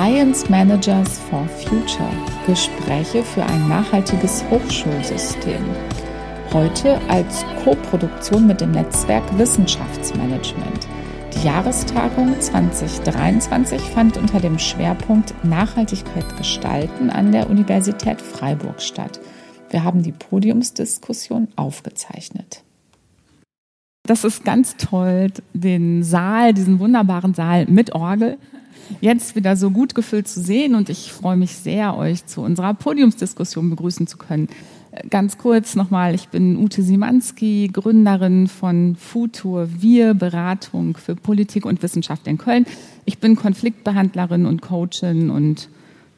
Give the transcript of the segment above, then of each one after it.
Science Managers for Future. Gespräche für ein nachhaltiges Hochschulsystem. Heute als Co-Produktion mit dem Netzwerk Wissenschaftsmanagement. Die Jahrestagung 2023 fand unter dem Schwerpunkt Nachhaltigkeit gestalten an der Universität Freiburg statt. Wir haben die Podiumsdiskussion aufgezeichnet. Das ist ganz toll, den Saal, diesen wunderbaren Saal mit Orgel jetzt wieder so gut gefüllt zu sehen und ich freue mich sehr, euch zu unserer Podiumsdiskussion begrüßen zu können. Ganz kurz nochmal, ich bin Ute Simanski, Gründerin von Futur Wir, Beratung für Politik und Wissenschaft in Köln. Ich bin Konfliktbehandlerin und Coachin und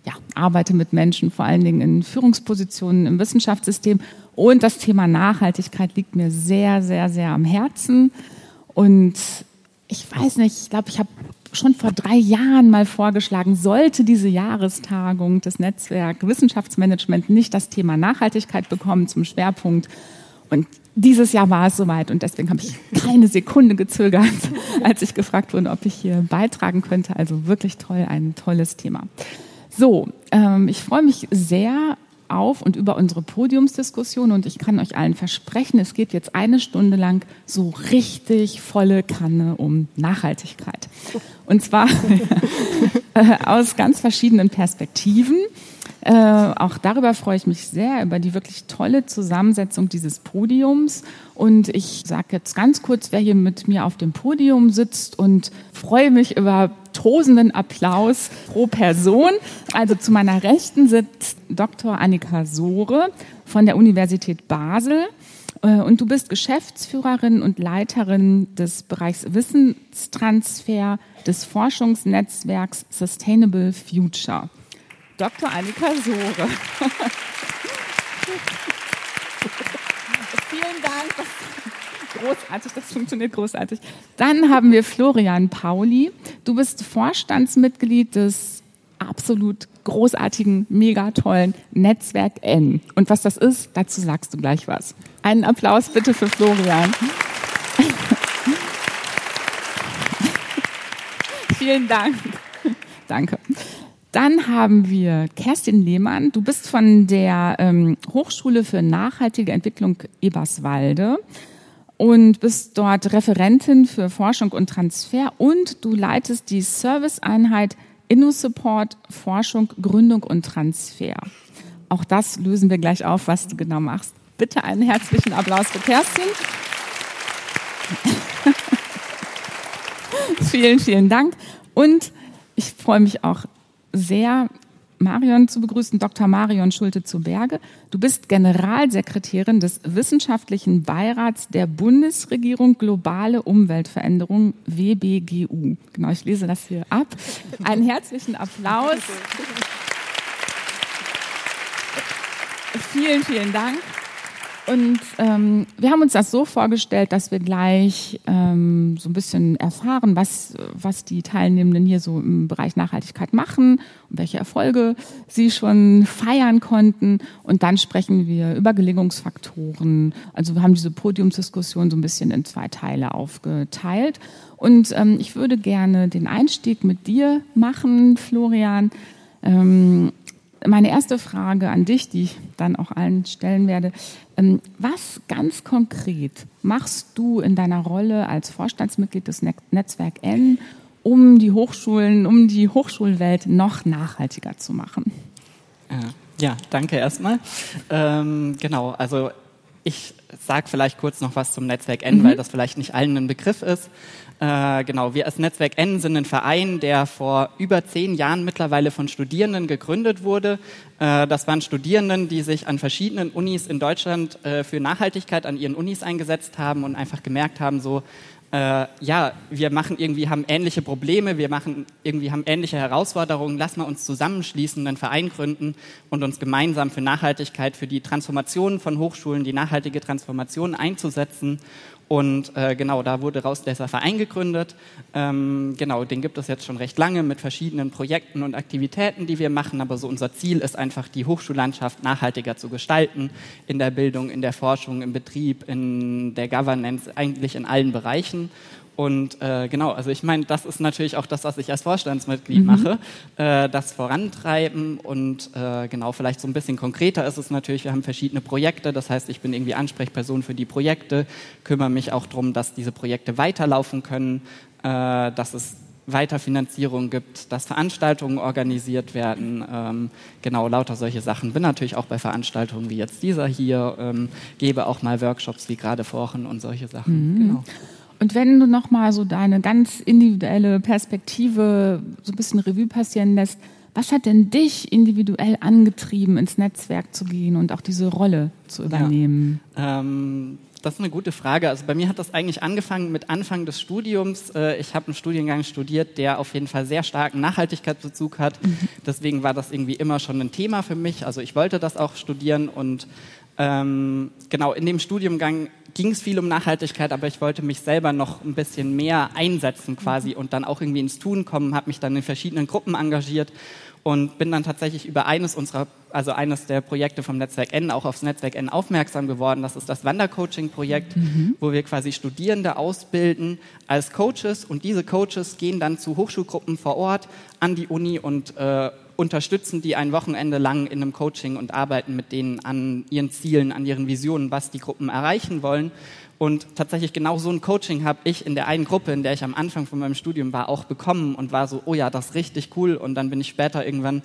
ja, arbeite mit Menschen, vor allen Dingen in Führungspositionen im Wissenschaftssystem. Und das Thema Nachhaltigkeit liegt mir sehr, sehr, sehr am Herzen. Und ich weiß nicht, ich glaube, ich habe schon vor drei Jahren mal vorgeschlagen, sollte diese Jahrestagung des Netzwerk Wissenschaftsmanagement nicht das Thema Nachhaltigkeit bekommen zum Schwerpunkt. Und dieses Jahr war es soweit und deswegen habe ich keine Sekunde gezögert, als ich gefragt wurde, ob ich hier beitragen könnte. Also wirklich toll, ein tolles Thema. So, ähm, ich freue mich sehr auf und über unsere Podiumsdiskussion und ich kann euch allen versprechen, es geht jetzt eine Stunde lang so richtig volle Kanne um Nachhaltigkeit. Und zwar äh, aus ganz verschiedenen Perspektiven. Äh, auch darüber freue ich mich sehr, über die wirklich tolle Zusammensetzung dieses Podiums. Und ich sage jetzt ganz kurz, wer hier mit mir auf dem Podium sitzt und freue mich über tosenden Applaus pro Person. Also zu meiner Rechten sitzt Dr. Annika Sohre von der Universität Basel. Äh, und du bist Geschäftsführerin und Leiterin des Bereichs Wissenstransfer des Forschungsnetzwerks Sustainable Future. Dr. Annika Sohre. Vielen Dank. Großartig, das funktioniert großartig. Dann haben wir Florian Pauli. Du bist Vorstandsmitglied des absolut großartigen, mega tollen Netzwerk N. Und was das ist, dazu sagst du gleich was. Einen Applaus bitte für Florian. Vielen Dank. Danke. Dann haben wir Kerstin Lehmann. Du bist von der ähm, Hochschule für nachhaltige Entwicklung Eberswalde und bist dort Referentin für Forschung und Transfer und du leitest die Serviceeinheit InnoSupport Forschung, Gründung und Transfer. Auch das lösen wir gleich auf, was du genau machst. Bitte einen herzlichen Applaus für Kerstin. vielen, vielen Dank. Und ich freue mich auch sehr, Marion zu begrüßen, Dr. Marion Schulte zu Berge. Du bist Generalsekretärin des Wissenschaftlichen Beirats der Bundesregierung Globale Umweltveränderung WBGU. Genau, ich lese das hier ab. Einen herzlichen Applaus. Vielen, vielen Dank. Und ähm, wir haben uns das so vorgestellt, dass wir gleich ähm, so ein bisschen erfahren, was, was die Teilnehmenden hier so im Bereich Nachhaltigkeit machen und welche Erfolge sie schon feiern konnten. Und dann sprechen wir über Gelingungsfaktoren. Also wir haben diese Podiumsdiskussion so ein bisschen in zwei Teile aufgeteilt. Und ähm, ich würde gerne den Einstieg mit dir machen, Florian. Ähm, meine erste Frage an dich, die ich dann auch allen stellen werde. Ähm, was ganz konkret machst du in deiner Rolle als Vorstandsmitglied des Netzwerk N, um die Hochschulen, um die Hochschulwelt noch nachhaltiger zu machen? Äh, ja, danke erstmal. Ähm, genau, also ich sage vielleicht kurz noch was zum Netzwerk N, mhm. weil das vielleicht nicht allen ein Begriff ist. Äh, genau, wir als Netzwerk N sind ein Verein, der vor über zehn Jahren mittlerweile von Studierenden gegründet wurde. Äh, das waren Studierenden, die sich an verschiedenen Unis in Deutschland äh, für Nachhaltigkeit an ihren Unis eingesetzt haben und einfach gemerkt haben, so äh, ja, wir machen irgendwie, haben ähnliche Probleme, wir machen irgendwie, haben ähnliche Herausforderungen, lass mal uns zusammenschließen, einen Verein gründen und uns gemeinsam für Nachhaltigkeit, für die Transformation von Hochschulen, die nachhaltige Transformation einzusetzen und äh, genau, da wurde raus dieser Verein gegründet. Ähm, genau, den gibt es jetzt schon recht lange mit verschiedenen Projekten und Aktivitäten, die wir machen. Aber so unser Ziel ist einfach, die Hochschullandschaft nachhaltiger zu gestalten. In der Bildung, in der Forschung, im Betrieb, in der Governance, eigentlich in allen Bereichen. Und äh, genau, also ich meine, das ist natürlich auch das, was ich als Vorstandsmitglied mhm. mache, äh, das vorantreiben und äh, genau, vielleicht so ein bisschen konkreter ist es natürlich, wir haben verschiedene Projekte, das heißt, ich bin irgendwie Ansprechperson für die Projekte, kümmere mich auch darum, dass diese Projekte weiterlaufen können, äh, dass es Weiterfinanzierung gibt, dass Veranstaltungen organisiert werden, ähm, genau lauter solche Sachen. Bin natürlich auch bei Veranstaltungen wie jetzt dieser hier, ähm, gebe auch mal Workshops wie gerade vorhin und solche Sachen. Mhm. Genau. Und wenn du nochmal so deine ganz individuelle Perspektive so ein bisschen Revue passieren lässt, was hat denn dich individuell angetrieben, ins Netzwerk zu gehen und auch diese Rolle zu übernehmen? Ja, ähm, das ist eine gute Frage. Also bei mir hat das eigentlich angefangen mit Anfang des Studiums. Äh, ich habe einen Studiengang studiert, der auf jeden Fall sehr starken Nachhaltigkeitsbezug hat. Mhm. Deswegen war das irgendwie immer schon ein Thema für mich. Also ich wollte das auch studieren und ähm, genau in dem Studiengang ging es viel um Nachhaltigkeit, aber ich wollte mich selber noch ein bisschen mehr einsetzen quasi mhm. und dann auch irgendwie ins Tun kommen, habe mich dann in verschiedenen Gruppen engagiert und bin dann tatsächlich über eines unserer, also eines der Projekte vom Netzwerk N auch aufs Netzwerk N aufmerksam geworden. Das ist das Wandercoaching-Projekt, mhm. wo wir quasi Studierende ausbilden als Coaches und diese Coaches gehen dann zu Hochschulgruppen vor Ort an die Uni und äh, unterstützen die ein Wochenende lang in einem Coaching und arbeiten mit denen an ihren Zielen, an ihren Visionen, was die Gruppen erreichen wollen. Und tatsächlich genau so ein Coaching habe ich in der einen Gruppe, in der ich am Anfang von meinem Studium war, auch bekommen und war so, oh ja, das ist richtig cool. Und dann bin ich später irgendwann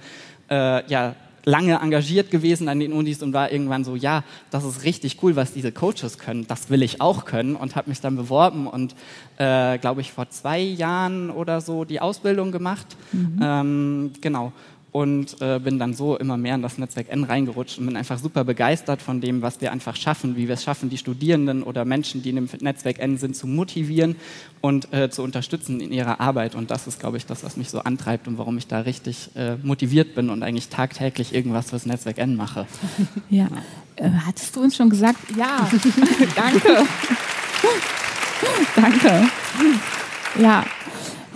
äh, ja lange engagiert gewesen an den Unis und war irgendwann so, ja, das ist richtig cool, was diese Coaches können. Das will ich auch können und habe mich dann beworben und äh, glaube ich vor zwei Jahren oder so die Ausbildung gemacht. Mhm. Ähm, genau und äh, bin dann so immer mehr in das Netzwerk N reingerutscht und bin einfach super begeistert von dem, was wir einfach schaffen, wie wir es schaffen, die Studierenden oder Menschen, die in dem Netzwerk N sind, zu motivieren und äh, zu unterstützen in ihrer Arbeit. Und das ist, glaube ich, das, was mich so antreibt und warum ich da richtig äh, motiviert bin und eigentlich tagtäglich irgendwas fürs Netzwerk N mache. Ja. Äh, hattest du uns schon gesagt? Ja. Danke. Danke. Ja,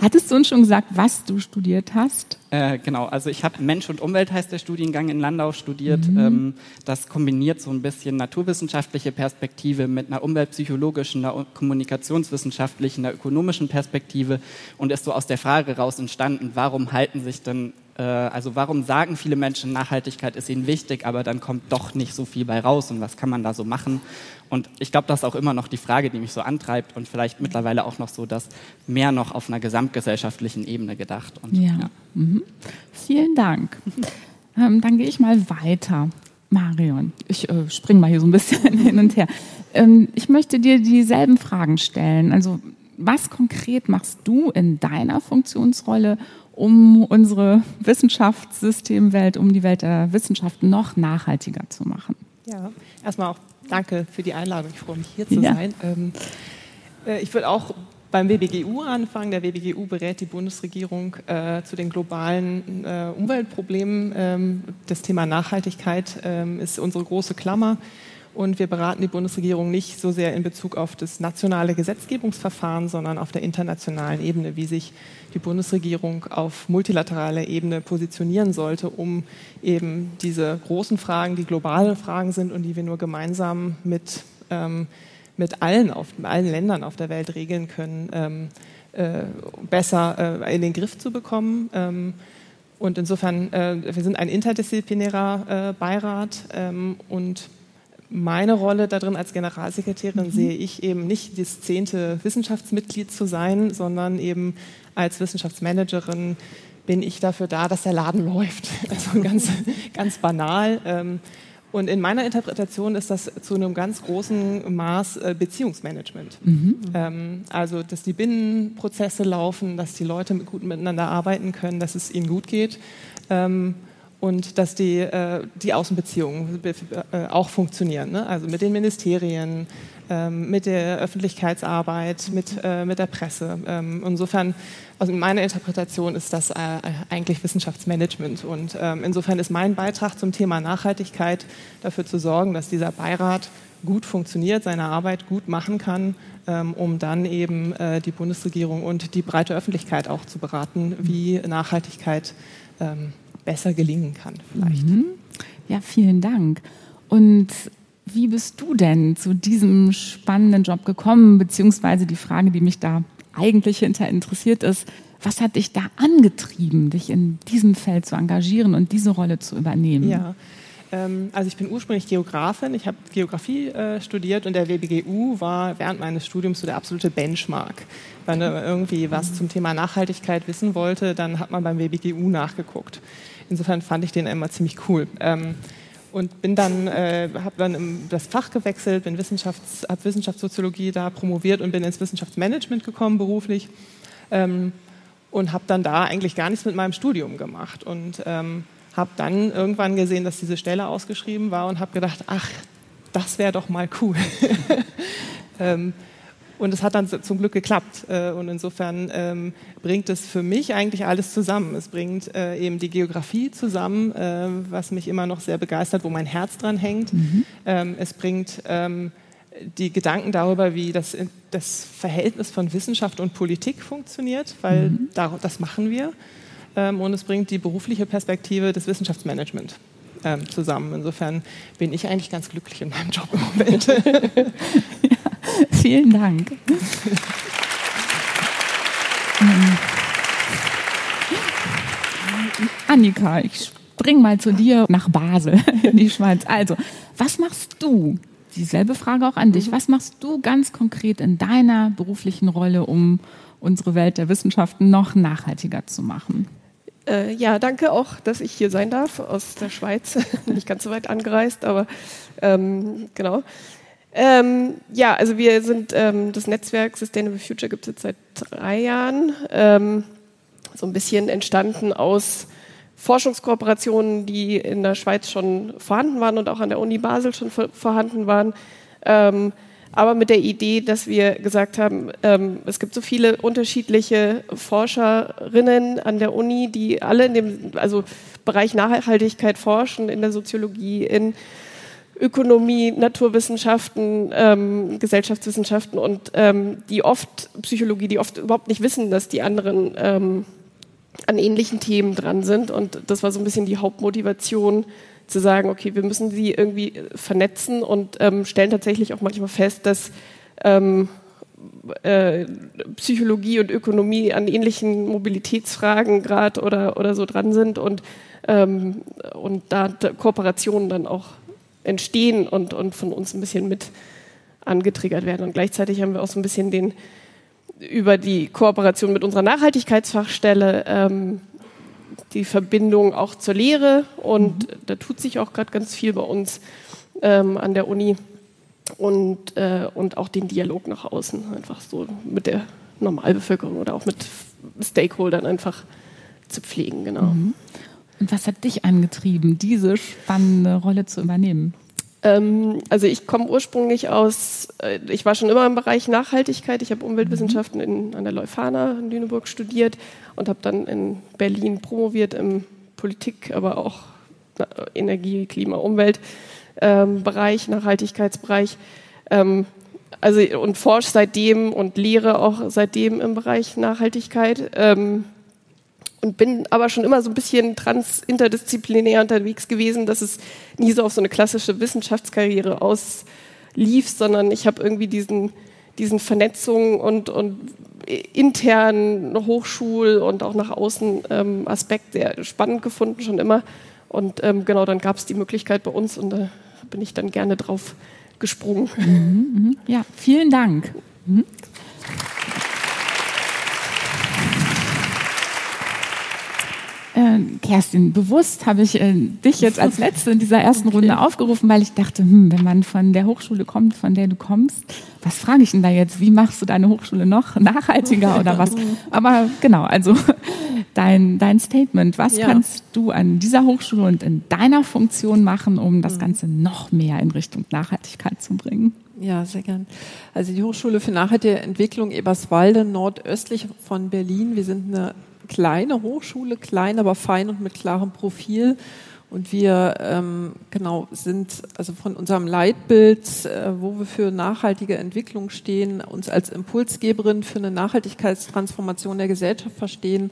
Hattest du uns schon gesagt, was du studiert hast? Äh, genau, also ich habe Mensch und Umwelt heißt der Studiengang in Landau studiert. Mhm. Ähm, das kombiniert so ein bisschen naturwissenschaftliche Perspektive mit einer umweltpsychologischen, einer kommunikationswissenschaftlichen, einer ökonomischen Perspektive und ist so aus der Frage raus entstanden, warum halten sich denn also warum sagen viele Menschen, Nachhaltigkeit ist ihnen wichtig, aber dann kommt doch nicht so viel bei raus und was kann man da so machen? Und ich glaube, das ist auch immer noch die Frage, die mich so antreibt und vielleicht mittlerweile auch noch so, dass mehr noch auf einer gesamtgesellschaftlichen Ebene gedacht. Und, ja. ja. Mhm. Vielen Dank. ähm, dann gehe ich mal weiter. Marion, ich äh, springe mal hier so ein bisschen hin und her. Ähm, ich möchte dir dieselben Fragen stellen. Also was konkret machst du in deiner Funktionsrolle, um unsere Wissenschaftssystemwelt, um die Welt der Wissenschaft noch nachhaltiger zu machen. Ja, erstmal auch danke für die Einladung. Ich freue mich hier zu ja. sein. Ähm, äh, ich würde auch beim WBGU anfangen. Der WBGU berät die Bundesregierung äh, zu den globalen äh, Umweltproblemen. Ähm, das Thema Nachhaltigkeit ähm, ist unsere große Klammer. Und wir beraten die Bundesregierung nicht so sehr in Bezug auf das nationale Gesetzgebungsverfahren, sondern auf der internationalen Ebene, wie sich die Bundesregierung auf multilateraler Ebene positionieren sollte, um eben diese großen Fragen, die globale Fragen sind und die wir nur gemeinsam mit, ähm, mit allen, auf, allen Ländern auf der Welt regeln können, ähm, äh, besser äh, in den Griff zu bekommen. Ähm, und insofern, äh, wir sind ein interdisziplinärer äh, Beirat ähm, und meine Rolle darin als Generalsekretärin mhm. sehe ich eben nicht das zehnte Wissenschaftsmitglied zu sein, sondern eben als Wissenschaftsmanagerin bin ich dafür da, dass der Laden läuft. Also ganz, ganz banal. Ähm, und in meiner Interpretation ist das zu einem ganz großen Maß äh, Beziehungsmanagement. Mhm. Ähm, also, dass die Binnenprozesse laufen, dass die Leute gut miteinander arbeiten können, dass es ihnen gut geht. Und dass die, äh, die Außenbeziehungen äh, auch funktionieren. Ne? Also mit den Ministerien, ähm, mit der Öffentlichkeitsarbeit, mit, äh, mit der Presse. Ähm, insofern, also in meiner Interpretation ist das äh, eigentlich Wissenschaftsmanagement. Und ähm, insofern ist mein Beitrag zum Thema Nachhaltigkeit dafür zu sorgen, dass dieser Beirat gut funktioniert, seine Arbeit gut machen kann, ähm, um dann eben äh, die Bundesregierung und die breite Öffentlichkeit auch zu beraten, wie Nachhaltigkeit ähm, besser gelingen kann vielleicht. Mhm. Ja, vielen Dank. Und wie bist du denn zu diesem spannenden Job gekommen, beziehungsweise die Frage, die mich da eigentlich hinter interessiert ist, was hat dich da angetrieben, dich in diesem Feld zu engagieren und diese Rolle zu übernehmen? Ja, ähm, also ich bin ursprünglich Geografin, ich habe Geografie äh, studiert und der WBGU war während meines Studiums so der absolute Benchmark. Wenn man irgendwie was zum Thema Nachhaltigkeit wissen wollte, dann hat man beim WBGU nachgeguckt. Insofern fand ich den immer ziemlich cool. Ähm, und bin dann, äh, habe dann das Fach gewechselt, bin Wissenschafts, habe Wissenschaftssoziologie da promoviert und bin ins Wissenschaftsmanagement gekommen beruflich ähm, und habe dann da eigentlich gar nichts mit meinem Studium gemacht und ähm, habe dann irgendwann gesehen, dass diese Stelle ausgeschrieben war und habe gedacht, ach, das wäre doch mal cool. ähm, und es hat dann zum Glück geklappt. Äh, und insofern ähm, bringt es für mich eigentlich alles zusammen. Es bringt äh, eben die Geografie zusammen, äh, was mich immer noch sehr begeistert, wo mein Herz dran hängt. Mhm. Ähm, es bringt ähm, die Gedanken darüber, wie das, das Verhältnis von Wissenschaft und Politik funktioniert, weil mhm. das machen wir und es bringt die berufliche Perspektive des Wissenschaftsmanagements zusammen. Insofern bin ich eigentlich ganz glücklich in meinem Job im Moment. vielen Dank. Annika, ich spring mal zu dir nach Basel in die Schweiz. Also, was machst du? Dieselbe Frage auch an dich. Was machst du ganz konkret in deiner beruflichen Rolle, um unsere Welt der Wissenschaften noch nachhaltiger zu machen? Äh, ja, danke auch, dass ich hier sein darf aus der Schweiz. Nicht ganz so weit angereist, aber ähm, genau. Ähm, ja, also wir sind ähm, das Netzwerk Sustainable Future gibt es jetzt seit drei Jahren. Ähm, so ein bisschen entstanden aus Forschungskooperationen, die in der Schweiz schon vorhanden waren und auch an der Uni Basel schon vorhanden waren. Ähm, aber mit der Idee, dass wir gesagt haben, ähm, es gibt so viele unterschiedliche Forscherinnen an der Uni, die alle in dem also Bereich Nachhaltigkeit forschen, in der Soziologie, in Ökonomie, Naturwissenschaften, ähm, Gesellschaftswissenschaften und ähm, die oft Psychologie, die oft überhaupt nicht wissen, dass die anderen ähm, an ähnlichen Themen dran sind. Und das war so ein bisschen die Hauptmotivation, zu sagen, okay, wir müssen sie irgendwie vernetzen und ähm, stellen tatsächlich auch manchmal fest, dass ähm, äh, Psychologie und Ökonomie an ähnlichen Mobilitätsfragen gerade oder, oder so dran sind und, ähm, und da Kooperationen dann auch entstehen und, und von uns ein bisschen mit angetriggert werden. Und gleichzeitig haben wir auch so ein bisschen den über die Kooperation mit unserer Nachhaltigkeitsfachstelle ähm, die Verbindung auch zur Lehre und mhm. da tut sich auch gerade ganz viel bei uns ähm, an der Uni und, äh, und auch den Dialog nach außen einfach so mit der Normalbevölkerung oder auch mit Stakeholdern einfach zu pflegen, genau. Mhm. Und was hat dich angetrieben, diese spannende Rolle zu übernehmen? Ähm, also ich komme ursprünglich aus, äh, ich war schon immer im Bereich Nachhaltigkeit. Ich habe Umweltwissenschaften in, an der Leuphana in Lüneburg studiert und habe dann in Berlin promoviert im Politik, aber auch Energie, Klima, Umweltbereich, ähm, Nachhaltigkeitsbereich. Ähm, also und forsche seitdem und lehre auch seitdem im Bereich Nachhaltigkeit. Ähm, und bin aber schon immer so ein bisschen trans-interdisziplinär unterwegs gewesen, dass es nie so auf so eine klassische Wissenschaftskarriere auslief, sondern ich habe irgendwie diesen, diesen Vernetzungen und, und internen Hochschul- und auch nach außen ähm, Aspekt sehr spannend gefunden, schon immer. Und ähm, genau, dann gab es die Möglichkeit bei uns und da bin ich dann gerne drauf gesprungen. Mhm, mhm. Ja, vielen Dank. Mhm. Äh, Kerstin, bewusst habe ich äh, dich jetzt als Letzte in dieser ersten okay. Runde aufgerufen, weil ich dachte, hm, wenn man von der Hochschule kommt, von der du kommst, was frage ich denn da jetzt? Wie machst du deine Hochschule noch nachhaltiger oder was? Aber genau, also dein, dein Statement. Was ja. kannst du an dieser Hochschule und in deiner Funktion machen, um das mhm. Ganze noch mehr in Richtung Nachhaltigkeit zu bringen? Ja, sehr gern. Also die Hochschule für nachhaltige Entwicklung Eberswalde, nordöstlich von Berlin. Wir sind eine kleine Hochschule, klein, aber fein und mit klarem Profil. Und wir ähm, genau sind also von unserem Leitbild, äh, wo wir für nachhaltige Entwicklung stehen, uns als Impulsgeberin für eine Nachhaltigkeitstransformation der Gesellschaft verstehen,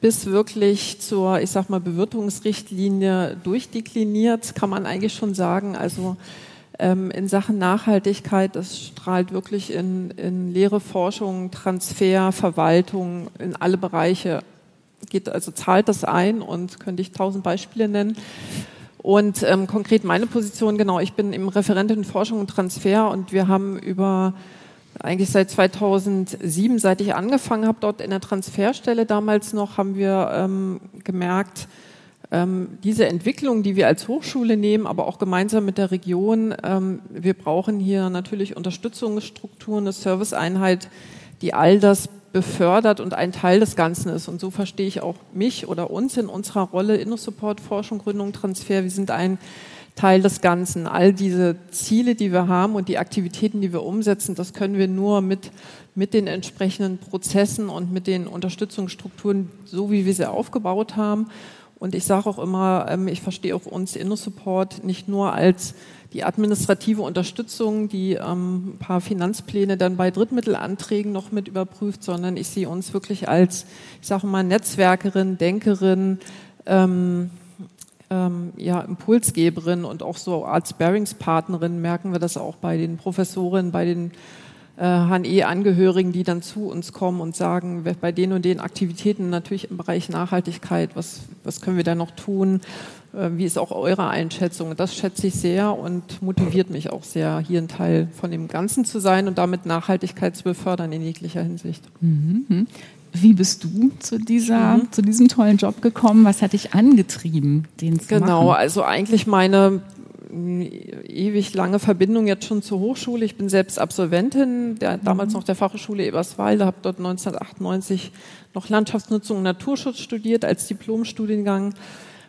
bis wirklich zur, ich sag mal, Bewirtungsrichtlinie durchdekliniert, kann man eigentlich schon sagen. Also in Sachen Nachhaltigkeit. Das strahlt wirklich in, in Lehre, Forschung, Transfer, Verwaltung, in alle Bereiche geht, also zahlt das ein und könnte ich tausend Beispiele nennen. Und ähm, konkret meine Position, genau, ich bin im Referentin Forschung und Transfer und wir haben über eigentlich seit 2007, seit ich angefangen habe, dort in der Transferstelle damals noch, haben wir ähm, gemerkt, ähm, diese Entwicklung, die wir als Hochschule nehmen, aber auch gemeinsam mit der Region, ähm, wir brauchen hier natürlich Unterstützungsstrukturen, eine Serviceeinheit, die all das befördert und ein Teil des Ganzen ist. Und so verstehe ich auch mich oder uns in unserer Rolle InnoSupport, Forschung, Gründung, Transfer. Wir sind ein Teil des Ganzen. All diese Ziele, die wir haben und die Aktivitäten, die wir umsetzen, das können wir nur mit, mit den entsprechenden Prozessen und mit den Unterstützungsstrukturen, so wie wir sie aufgebaut haben. Und ich sage auch immer, ähm, ich verstehe auch uns InnoSupport nicht nur als die administrative Unterstützung, die ähm, ein paar Finanzpläne dann bei Drittmittelanträgen noch mit überprüft, sondern ich sehe uns wirklich als, ich sage mal, Netzwerkerin, Denkerin, ähm, ähm, ja, Impulsgeberin und auch so als Bearingspartnerin merken wir das auch bei den Professorinnen, bei den äh, HNE-Angehörigen, die dann zu uns kommen und sagen, bei den und den Aktivitäten natürlich im Bereich Nachhaltigkeit, was, was können wir da noch tun? Äh, wie ist auch eure Einschätzung? Das schätze ich sehr und motiviert mich auch sehr, hier ein Teil von dem Ganzen zu sein und damit Nachhaltigkeit zu befördern in jeglicher Hinsicht. Mhm. Wie bist du zu dieser, mhm. zu diesem tollen Job gekommen? Was hat dich angetrieben, den zu Genau, machen? also eigentlich meine ewig lange Verbindung jetzt schon zur Hochschule. Ich bin selbst Absolventin, der, mhm. damals noch der Fachhochschule Eberswalde, habe dort 1998 noch Landschaftsnutzung und Naturschutz studiert als Diplomstudiengang.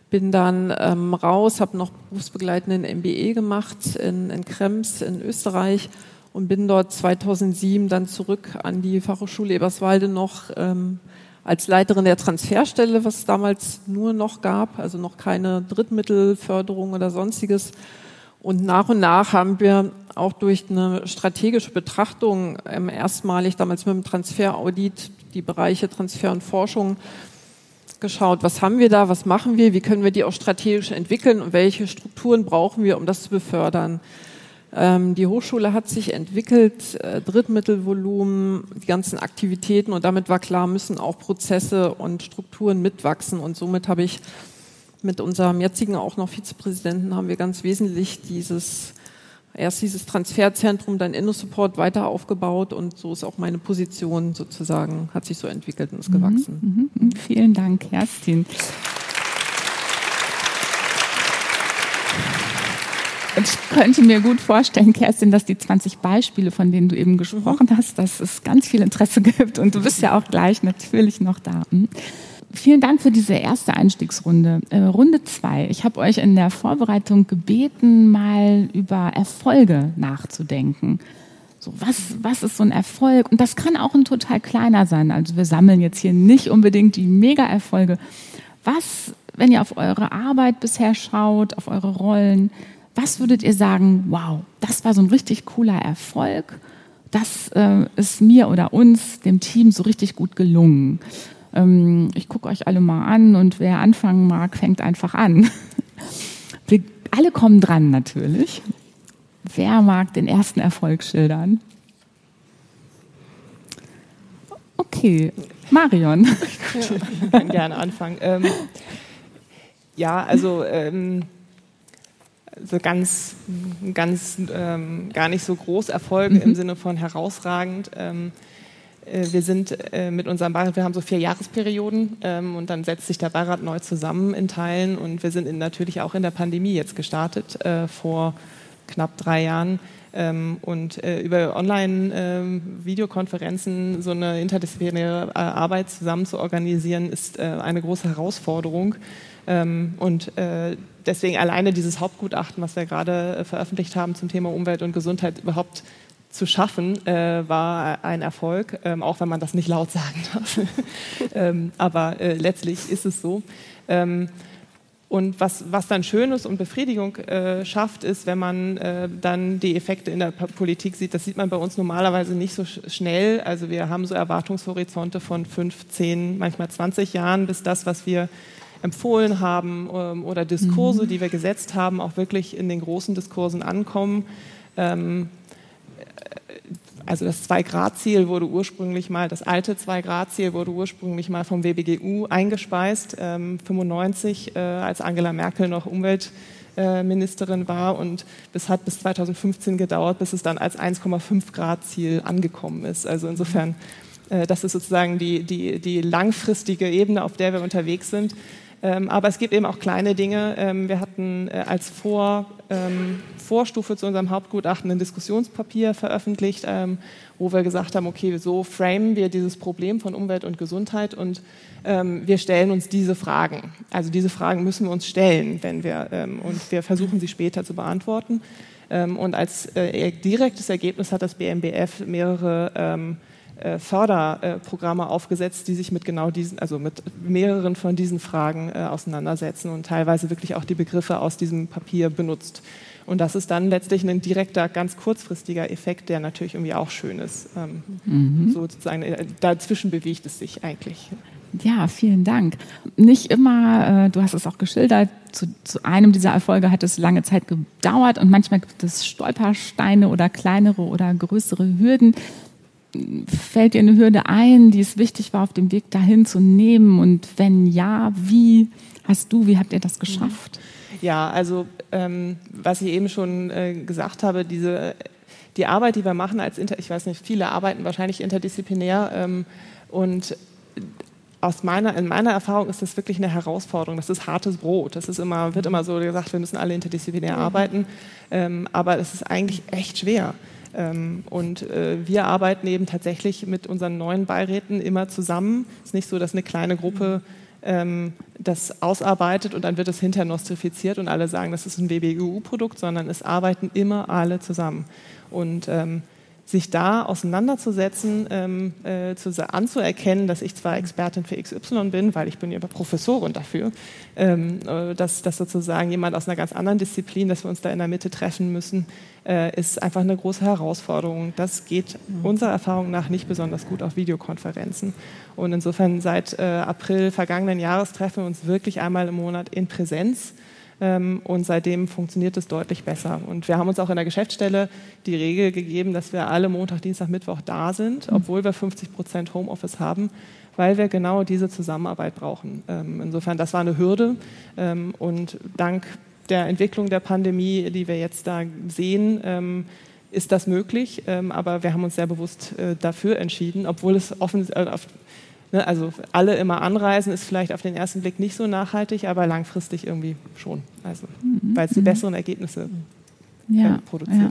Bin dann ähm, raus, habe noch berufsbegleitenden MBE gemacht in, in Krems in Österreich und bin dort 2007 dann zurück an die Fachhochschule Eberswalde noch ähm, als Leiterin der Transferstelle, was es damals nur noch gab, also noch keine Drittmittelförderung oder sonstiges. Und nach und nach haben wir auch durch eine strategische Betrachtung ähm, erstmalig damals mit dem Transferaudit die Bereiche Transfer und Forschung geschaut, was haben wir da, was machen wir, wie können wir die auch strategisch entwickeln und welche Strukturen brauchen wir, um das zu befördern. Ähm, die Hochschule hat sich entwickelt, äh, Drittmittelvolumen, die ganzen Aktivitäten und damit war klar, müssen auch Prozesse und Strukturen mitwachsen und somit habe ich mit unserem jetzigen auch noch Vizepräsidenten haben wir ganz wesentlich dieses erst dieses Transferzentrum, dann InnoSupport weiter aufgebaut und so ist auch meine Position sozusagen, hat sich so entwickelt und ist mhm, gewachsen. Mhm, mhm. Vielen Dank, Kerstin. Ich könnte mir gut vorstellen, Kerstin, dass die 20 Beispiele, von denen du eben gesprochen mhm. hast, dass es ganz viel Interesse gibt und du bist ja auch gleich natürlich noch da. Hm? Vielen Dank für diese erste Einstiegsrunde. Äh, Runde zwei. Ich habe euch in der Vorbereitung gebeten, mal über Erfolge nachzudenken. So, was, was ist so ein Erfolg? Und das kann auch ein total kleiner sein. Also wir sammeln jetzt hier nicht unbedingt die Mega-Erfolge. Was, wenn ihr auf eure Arbeit bisher schaut, auf eure Rollen, was würdet ihr sagen, wow, das war so ein richtig cooler Erfolg, das äh, ist mir oder uns, dem Team, so richtig gut gelungen. Ähm, ich gucke euch alle mal an und wer anfangen mag, fängt einfach an. Wir alle kommen dran natürlich. Wer mag den ersten Erfolg schildern? Okay, Marion. Ich kann gerne anfangen. Ähm, ja, also ähm, so ganz, ganz ähm, gar nicht so groß Erfolge mhm. im Sinne von herausragend. Ähm, äh, wir sind äh, mit unserem Beirat, wir haben so vier Jahresperioden ähm, und dann setzt sich der Beirat neu zusammen in Teilen und wir sind in, natürlich auch in der Pandemie jetzt gestartet, äh, vor knapp drei Jahren. Ähm, und äh, über Online-Videokonferenzen ähm, so eine interdisziplinäre äh, Arbeit zusammen zu organisieren, ist äh, eine große Herausforderung. Ähm, und deswegen alleine dieses Hauptgutachten, was wir gerade veröffentlicht haben zum Thema Umwelt und Gesundheit, überhaupt zu schaffen, äh, war ein Erfolg, ähm, auch wenn man das nicht laut sagen darf. ähm, aber äh, letztlich ist es so. Ähm, und was, was dann Schönes und Befriedigung äh, schafft, ist, wenn man äh, dann die Effekte in der Politik sieht. Das sieht man bei uns normalerweise nicht so sch schnell. Also wir haben so Erwartungshorizonte von fünf, zehn, manchmal 20 Jahren, bis das, was wir empfohlen haben ähm, oder Diskurse, mhm. die wir gesetzt haben, auch wirklich in den großen Diskursen ankommen. Ähm, also das Zwei-Grad-Ziel wurde ursprünglich mal, das alte Zwei-Grad-Ziel wurde ursprünglich mal vom WBGU eingespeist, ähm, 95, äh, als Angela Merkel noch Umweltministerin war und es hat bis 2015 gedauert, bis es dann als 1,5 Grad Ziel angekommen ist. Also insofern, äh, das ist sozusagen die, die, die langfristige Ebene, auf der wir unterwegs sind. Ähm, aber es gibt eben auch kleine Dinge. Ähm, wir hatten äh, als Vor, ähm, Vorstufe zu unserem Hauptgutachten ein Diskussionspapier veröffentlicht, ähm, wo wir gesagt haben, okay, so framen wir dieses Problem von Umwelt und Gesundheit und ähm, wir stellen uns diese Fragen. Also diese Fragen müssen wir uns stellen, wenn wir, und wir versuchen sie später zu beantworten. und als äh, direktes Ergebnis hat das BMBF mehrere Förderprogramme aufgesetzt, die sich mit genau diesen, also mit mehreren von diesen Fragen äh, auseinandersetzen und teilweise wirklich auch die Begriffe aus diesem Papier benutzt. Und das ist dann letztlich ein direkter, ganz kurzfristiger Effekt, der natürlich irgendwie auch schön ist. Ähm, mhm. Sozusagen, äh, dazwischen bewegt es sich eigentlich. Ja, vielen Dank. Nicht immer, du hast es auch geschildert, zu, zu, einem dieser Erfolge hat es lange Zeit gedauert und manchmal gibt es Stolpersteine oder kleinere oder größere Hürden fällt dir eine Hürde ein, die es wichtig war, auf dem Weg dahin zu nehmen? Und wenn ja, wie hast du, wie habt ihr das geschafft? Ja, also ähm, was ich eben schon äh, gesagt habe, diese, die Arbeit, die wir machen als Inter, ich weiß nicht, viele arbeiten wahrscheinlich interdisziplinär ähm, und aus meiner, in meiner Erfahrung ist das wirklich eine Herausforderung. Das ist hartes Brot. Das ist immer, wird immer so gesagt, wir müssen alle interdisziplinär arbeiten. Ähm, aber es ist eigentlich echt schwer. Ähm, und äh, wir arbeiten eben tatsächlich mit unseren neuen Beiräten immer zusammen. Es ist nicht so, dass eine kleine Gruppe ähm, das ausarbeitet und dann wird es hinterher nostrifiziert und alle sagen, das ist ein WBGU-Produkt, sondern es arbeiten immer alle zusammen. Und ähm, sich da auseinanderzusetzen, ähm, äh, zu, anzuerkennen, dass ich zwar Expertin für XY bin, weil ich bin ja Professorin dafür, ähm, äh, dass, dass sozusagen jemand aus einer ganz anderen Disziplin, dass wir uns da in der Mitte treffen müssen, äh, ist einfach eine große Herausforderung. Das geht unserer Erfahrung nach nicht besonders gut auf Videokonferenzen. Und insofern seit äh, April vergangenen Jahres treffen wir uns wirklich einmal im Monat in Präsenz und seitdem funktioniert es deutlich besser. Und wir haben uns auch in der Geschäftsstelle die Regel gegeben, dass wir alle Montag, Dienstag, Mittwoch da sind, mhm. obwohl wir 50 Prozent Homeoffice haben, weil wir genau diese Zusammenarbeit brauchen. Ähm, insofern, das war eine Hürde. Ähm, und dank der Entwicklung der Pandemie, die wir jetzt da sehen, ist das möglich. aber wir haben uns sehr bewusst äh, dafür entschieden, obwohl es offen, äh, Ne, also alle immer anreisen ist vielleicht auf den ersten Blick nicht so nachhaltig, aber langfristig irgendwie schon. Also, mhm. weil es die mhm. besseren Ergebnisse ja, produziert. Ja.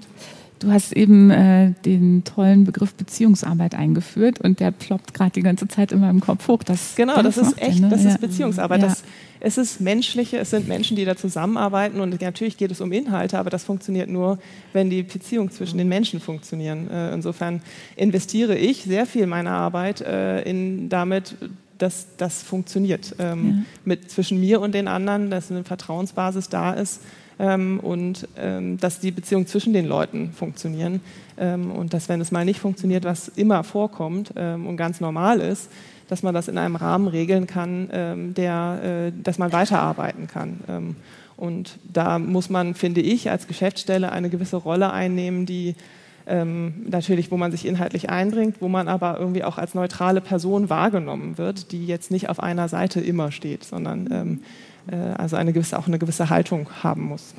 Du hast eben äh, den tollen Begriff Beziehungsarbeit eingeführt und der ploppt gerade die ganze Zeit in meinem Kopf hoch. Das, genau, das, ist echt, ne? das ist Beziehungsarbeit. Ja. Das, es ist menschliche, es sind Menschen, die da zusammenarbeiten und natürlich geht es um Inhalte, aber das funktioniert nur, wenn die Beziehungen zwischen den Menschen funktionieren. Äh, insofern investiere ich sehr viel meiner Arbeit äh, in damit, dass das funktioniert ähm, ja. mit zwischen mir und den anderen, dass eine Vertrauensbasis da ist ähm, und ähm, dass die Beziehungen zwischen den Leuten funktionieren ähm, und dass, wenn es mal nicht funktioniert, was immer vorkommt ähm, und ganz normal ist, dass man das in einem Rahmen regeln kann, ähm, der, äh, dass man weiterarbeiten kann. Ähm, und da muss man, finde ich, als Geschäftsstelle eine gewisse Rolle einnehmen, die ähm, natürlich, wo man sich inhaltlich einbringt, wo man aber irgendwie auch als neutrale Person wahrgenommen wird, die jetzt nicht auf einer Seite immer steht, sondern ähm, äh, also eine gewisse, auch eine gewisse Haltung haben muss.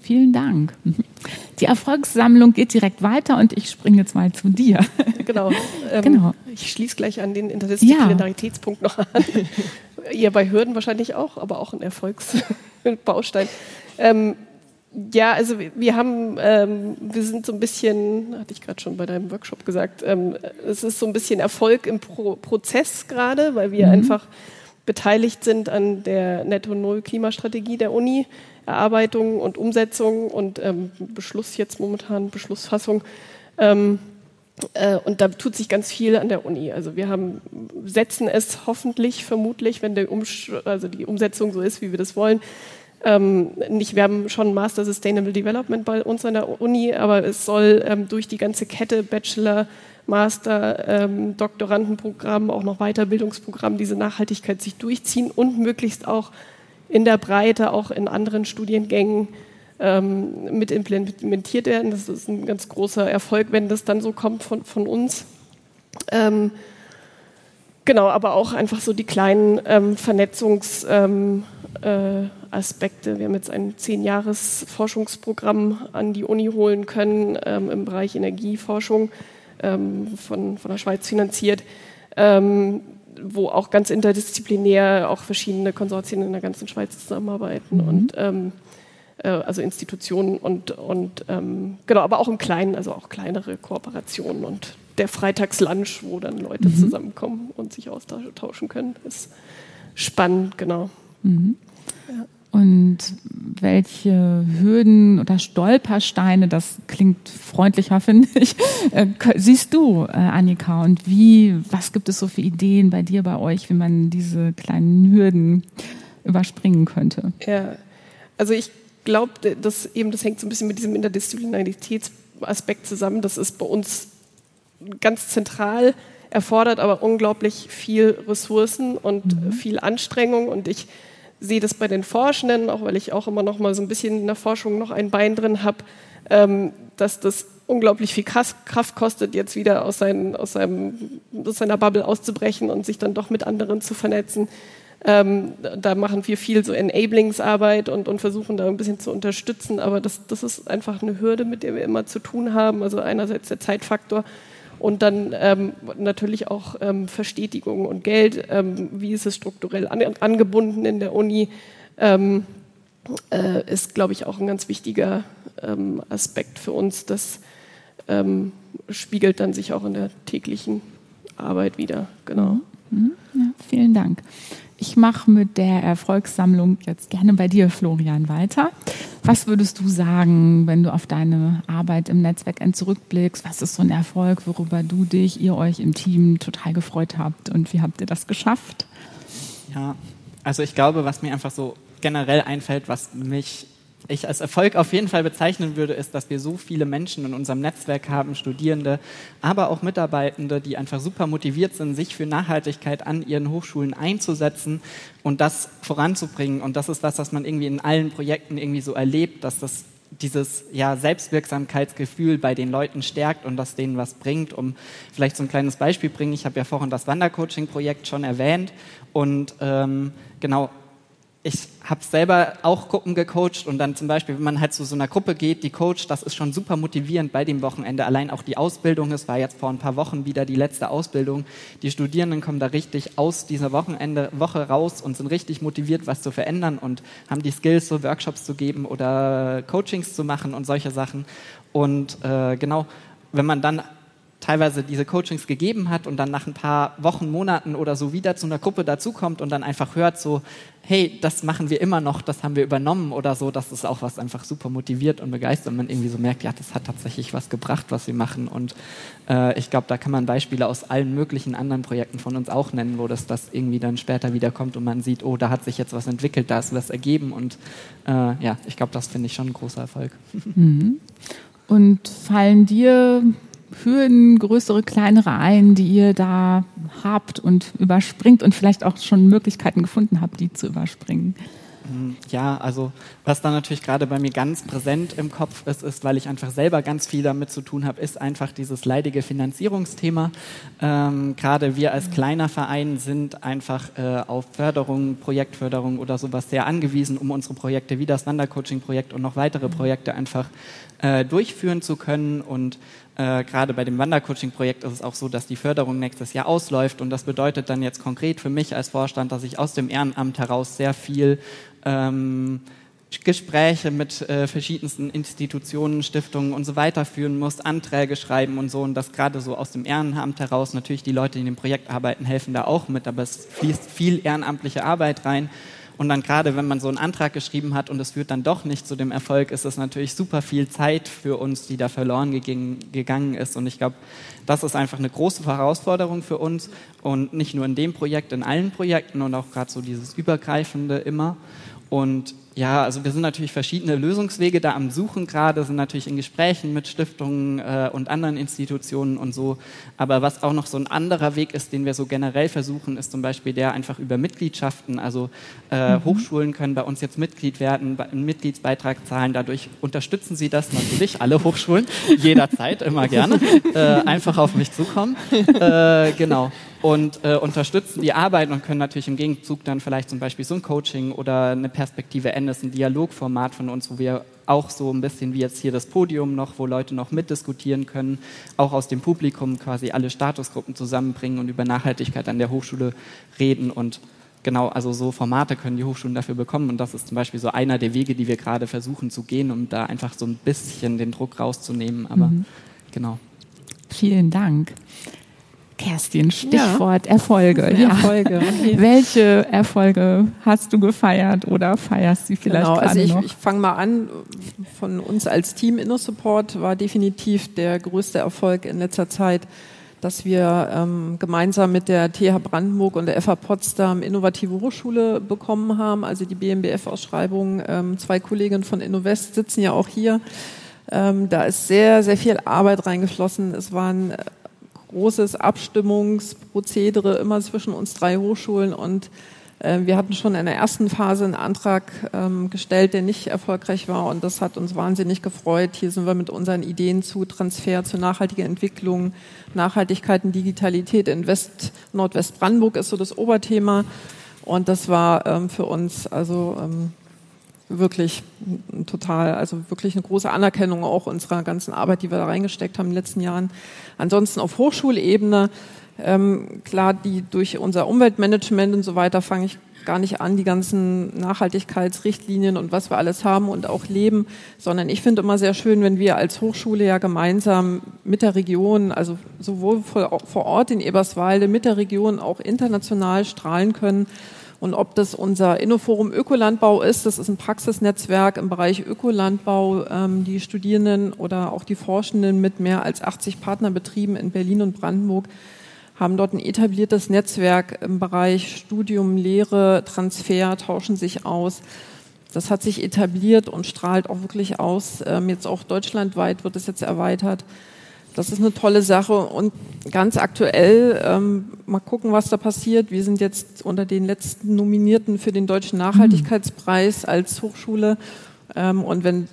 Vielen Dank. Die Erfolgssammlung geht direkt weiter und ich springe jetzt mal zu dir. Genau. Ähm, genau. Ich schließe gleich an den Interdisziplinaritätspunkt ja. noch an. Ihr bei Hürden wahrscheinlich auch, aber auch ein Erfolgsbaustein. Ähm, ja, also wir haben, ähm, wir sind so ein bisschen, hatte ich gerade schon bei deinem Workshop gesagt, ähm, es ist so ein bisschen Erfolg im Pro Prozess gerade, weil wir mhm. einfach beteiligt sind an der Netto-Null-Klimastrategie der Uni, Erarbeitung und Umsetzung und ähm, Beschluss jetzt momentan, Beschlussfassung. Ähm, äh, und da tut sich ganz viel an der Uni. Also wir haben, setzen es hoffentlich, vermutlich, wenn der also die Umsetzung so ist, wie wir das wollen, ähm, nicht, wir haben schon Master Sustainable Development bei uns an der Uni, aber es soll ähm, durch die ganze Kette Bachelor, Master, ähm, Doktorandenprogramm, auch noch Weiterbildungsprogramm diese Nachhaltigkeit sich durchziehen und möglichst auch in der Breite, auch in anderen Studiengängen ähm, mit implementiert werden. Das ist ein ganz großer Erfolg, wenn das dann so kommt von, von uns. Ähm, genau, aber auch einfach so die kleinen ähm, Vernetzungsaspekte. Ähm, äh, Wir haben jetzt ein Zehn-Jahres-Forschungsprogramm an die Uni holen können ähm, im Bereich Energieforschung ähm, von, von der Schweiz finanziert, ähm, wo auch ganz interdisziplinär auch verschiedene Konsortien in der ganzen Schweiz zusammenarbeiten mhm. und ähm, äh, also Institutionen und, und ähm, genau, aber auch im Kleinen, also auch kleinere Kooperationen und der Freitagslunch, wo dann Leute mhm. zusammenkommen und sich austauschen können, ist spannend, genau. Mhm. Ja. Und welche Hürden oder Stolpersteine, das klingt freundlicher, finde ich, äh, siehst du, äh, Annika? Und wie, was gibt es so für Ideen bei dir, bei euch, wie man diese kleinen Hürden überspringen könnte? Ja, also ich glaube, das eben, das hängt so ein bisschen mit diesem Interdisziplinaritätsaspekt zusammen. Das ist bei uns ganz zentral, erfordert aber unglaublich viel Ressourcen und mhm. viel Anstrengung und ich sehe das bei den Forschenden, auch weil ich auch immer noch mal so ein bisschen in der Forschung noch ein Bein drin habe, ähm, dass das unglaublich viel Kraft kostet, jetzt wieder aus, seinen, aus, seinem, aus seiner Bubble auszubrechen und sich dann doch mit anderen zu vernetzen. Ähm, da machen wir viel so Enablingsarbeit und, und versuchen da ein bisschen zu unterstützen, aber das, das ist einfach eine Hürde, mit der wir immer zu tun haben. Also einerseits der Zeitfaktor, und dann ähm, natürlich auch ähm, Verstetigung und Geld. Ähm, wie ist es strukturell an, angebunden in der Uni? Ähm, äh, ist, glaube ich, auch ein ganz wichtiger ähm, Aspekt für uns. Das ähm, spiegelt dann sich auch in der täglichen Arbeit wieder. Genau. Mhm. Ja, vielen Dank. Ich mache mit der Erfolgssammlung jetzt gerne bei dir, Florian, weiter. Was würdest du sagen, wenn du auf deine Arbeit im Netzwerk zurückblickst? Was ist so ein Erfolg, worüber du dich, ihr euch im Team total gefreut habt und wie habt ihr das geschafft? Ja, also ich glaube, was mir einfach so generell einfällt, was mich ich als Erfolg auf jeden Fall bezeichnen würde, ist, dass wir so viele Menschen in unserem Netzwerk haben, Studierende, aber auch Mitarbeitende, die einfach super motiviert sind, sich für Nachhaltigkeit an ihren Hochschulen einzusetzen und das voranzubringen. Und das ist was, was man irgendwie in allen Projekten irgendwie so erlebt, dass das dieses ja, Selbstwirksamkeitsgefühl bei den Leuten stärkt und das denen was bringt. Um vielleicht so ein kleines Beispiel bringen, ich habe ja vorhin das Wandercoaching-Projekt schon erwähnt und ähm, genau ich habe selber auch Gruppen gecoacht und dann zum Beispiel, wenn man halt zu so einer Gruppe geht, die coacht, das ist schon super motivierend bei dem Wochenende. Allein auch die Ausbildung, es war jetzt vor ein paar Wochen wieder die letzte Ausbildung. Die Studierenden kommen da richtig aus dieser Wochenende Woche raus und sind richtig motiviert, was zu verändern und haben die Skills, so Workshops zu geben oder Coachings zu machen und solche Sachen. Und äh, genau, wenn man dann teilweise diese Coachings gegeben hat und dann nach ein paar Wochen, Monaten oder so wieder zu einer Gruppe dazukommt und dann einfach hört so, hey, das machen wir immer noch, das haben wir übernommen oder so, das ist auch was einfach super motiviert und begeistert und man irgendwie so merkt, ja, das hat tatsächlich was gebracht, was wir machen und äh, ich glaube, da kann man Beispiele aus allen möglichen anderen Projekten von uns auch nennen, wo das, das irgendwie dann später wieder kommt und man sieht, oh, da hat sich jetzt was entwickelt, da ist was ergeben und äh, ja, ich glaube, das finde ich schon ein großer Erfolg. Mhm. Und fallen dir Hürden, größere, kleinere ein, die ihr da habt und überspringt und vielleicht auch schon Möglichkeiten gefunden habt, die zu überspringen? Mm, ja, also was da natürlich gerade bei mir ganz präsent im Kopf ist, ist, weil ich einfach selber ganz viel damit zu tun habe, ist einfach dieses leidige Finanzierungsthema. Ähm, gerade wir als kleiner Verein sind einfach äh, auf Förderung, Projektförderung oder sowas sehr angewiesen, um unsere Projekte wie das Wandercoaching-Projekt und noch weitere Projekte einfach äh, durchführen zu können. Und äh, gerade bei dem Wandercoaching-Projekt ist es auch so, dass die Förderung nächstes Jahr ausläuft. Und das bedeutet dann jetzt konkret für mich als Vorstand, dass ich aus dem Ehrenamt heraus sehr viel ähm, Gespräche mit äh, verschiedensten Institutionen, Stiftungen und so weiter führen muss, Anträge schreiben und so. Und das gerade so aus dem Ehrenamt heraus. Natürlich die Leute, die in dem Projekt arbeiten, helfen da auch mit, aber es fließt viel ehrenamtliche Arbeit rein und dann gerade, wenn man so einen Antrag geschrieben hat und es führt dann doch nicht zu dem Erfolg, ist es natürlich super viel Zeit für uns, die da verloren gegangen ist. Und ich glaube, das ist einfach eine große Herausforderung für uns. Und nicht nur in dem Projekt, in allen Projekten und auch gerade so dieses Übergreifende immer. Und ja, also wir sind natürlich verschiedene Lösungswege da am Suchen gerade, sind natürlich in Gesprächen mit Stiftungen äh, und anderen Institutionen und so. Aber was auch noch so ein anderer Weg ist, den wir so generell versuchen, ist zum Beispiel der einfach über Mitgliedschaften. Also äh, mhm. Hochschulen können bei uns jetzt Mitglied werden, einen Mitgliedsbeitrag zahlen. Dadurch unterstützen sie das natürlich, alle Hochschulen, jederzeit, immer gerne. Äh, einfach auf mich zukommen. Äh, genau und äh, unterstützen die Arbeit und können natürlich im Gegenzug dann vielleicht zum Beispiel so ein Coaching oder eine Perspektive N, ist ein Dialogformat von uns, wo wir auch so ein bisschen wie jetzt hier das Podium noch, wo Leute noch mitdiskutieren können, auch aus dem Publikum quasi alle Statusgruppen zusammenbringen und über Nachhaltigkeit an der Hochschule reden und genau, also so Formate können die Hochschulen dafür bekommen und das ist zum Beispiel so einer der Wege, die wir gerade versuchen zu gehen, um da einfach so ein bisschen den Druck rauszunehmen, aber mhm. genau. Vielen Dank. Kerstin, Stichwort ja. Erfolge. Ja. Erfolge. Okay. Welche Erfolge hast du gefeiert oder feierst du vielleicht genau, also ich, noch? Ich fange mal an. Von uns als Team InnoSupport war definitiv der größte Erfolg in letzter Zeit, dass wir ähm, gemeinsam mit der TH Brandenburg und der FH Potsdam Innovative Hochschule bekommen haben, also die BMBF-Ausschreibung. Ähm, zwei Kolleginnen von InnoVest sitzen ja auch hier. Ähm, da ist sehr, sehr viel Arbeit reingeflossen. Es waren großes Abstimmungsprozedere immer zwischen uns drei Hochschulen und äh, wir hatten schon in der ersten Phase einen Antrag ähm, gestellt, der nicht erfolgreich war und das hat uns wahnsinnig gefreut. Hier sind wir mit unseren Ideen zu Transfer, zu nachhaltiger Entwicklung, Nachhaltigkeit und Digitalität in West, Nordwestbrandenburg ist so das Oberthema und das war ähm, für uns also ähm, wirklich total, also wirklich eine große Anerkennung auch unserer ganzen Arbeit, die wir da reingesteckt haben in den letzten Jahren. Ansonsten auf Hochschulebene, ähm, klar, die durch unser Umweltmanagement und so weiter fange ich gar nicht an, die ganzen Nachhaltigkeitsrichtlinien und was wir alles haben und auch leben, sondern ich finde immer sehr schön, wenn wir als Hochschule ja gemeinsam mit der Region, also sowohl vor Ort in Eberswalde, mit der Region auch international strahlen können und ob das unser Innoforum Ökolandbau ist, das ist ein Praxisnetzwerk im Bereich Ökolandbau, ähm, die Studierenden oder auch die Forschenden mit mehr als 80 Partnerbetrieben in Berlin und Brandenburg haben dort ein etabliertes Netzwerk im Bereich Studium, Lehre, Transfer, tauschen sich aus. Das hat sich etabliert und strahlt auch wirklich aus. Ähm, jetzt auch deutschlandweit wird es jetzt erweitert. Das ist eine tolle Sache und ganz aktuell, ähm, mal gucken, was da passiert. Wir sind jetzt unter den letzten Nominierten für den Deutschen Nachhaltigkeitspreis als Hochschule ähm, und wenn,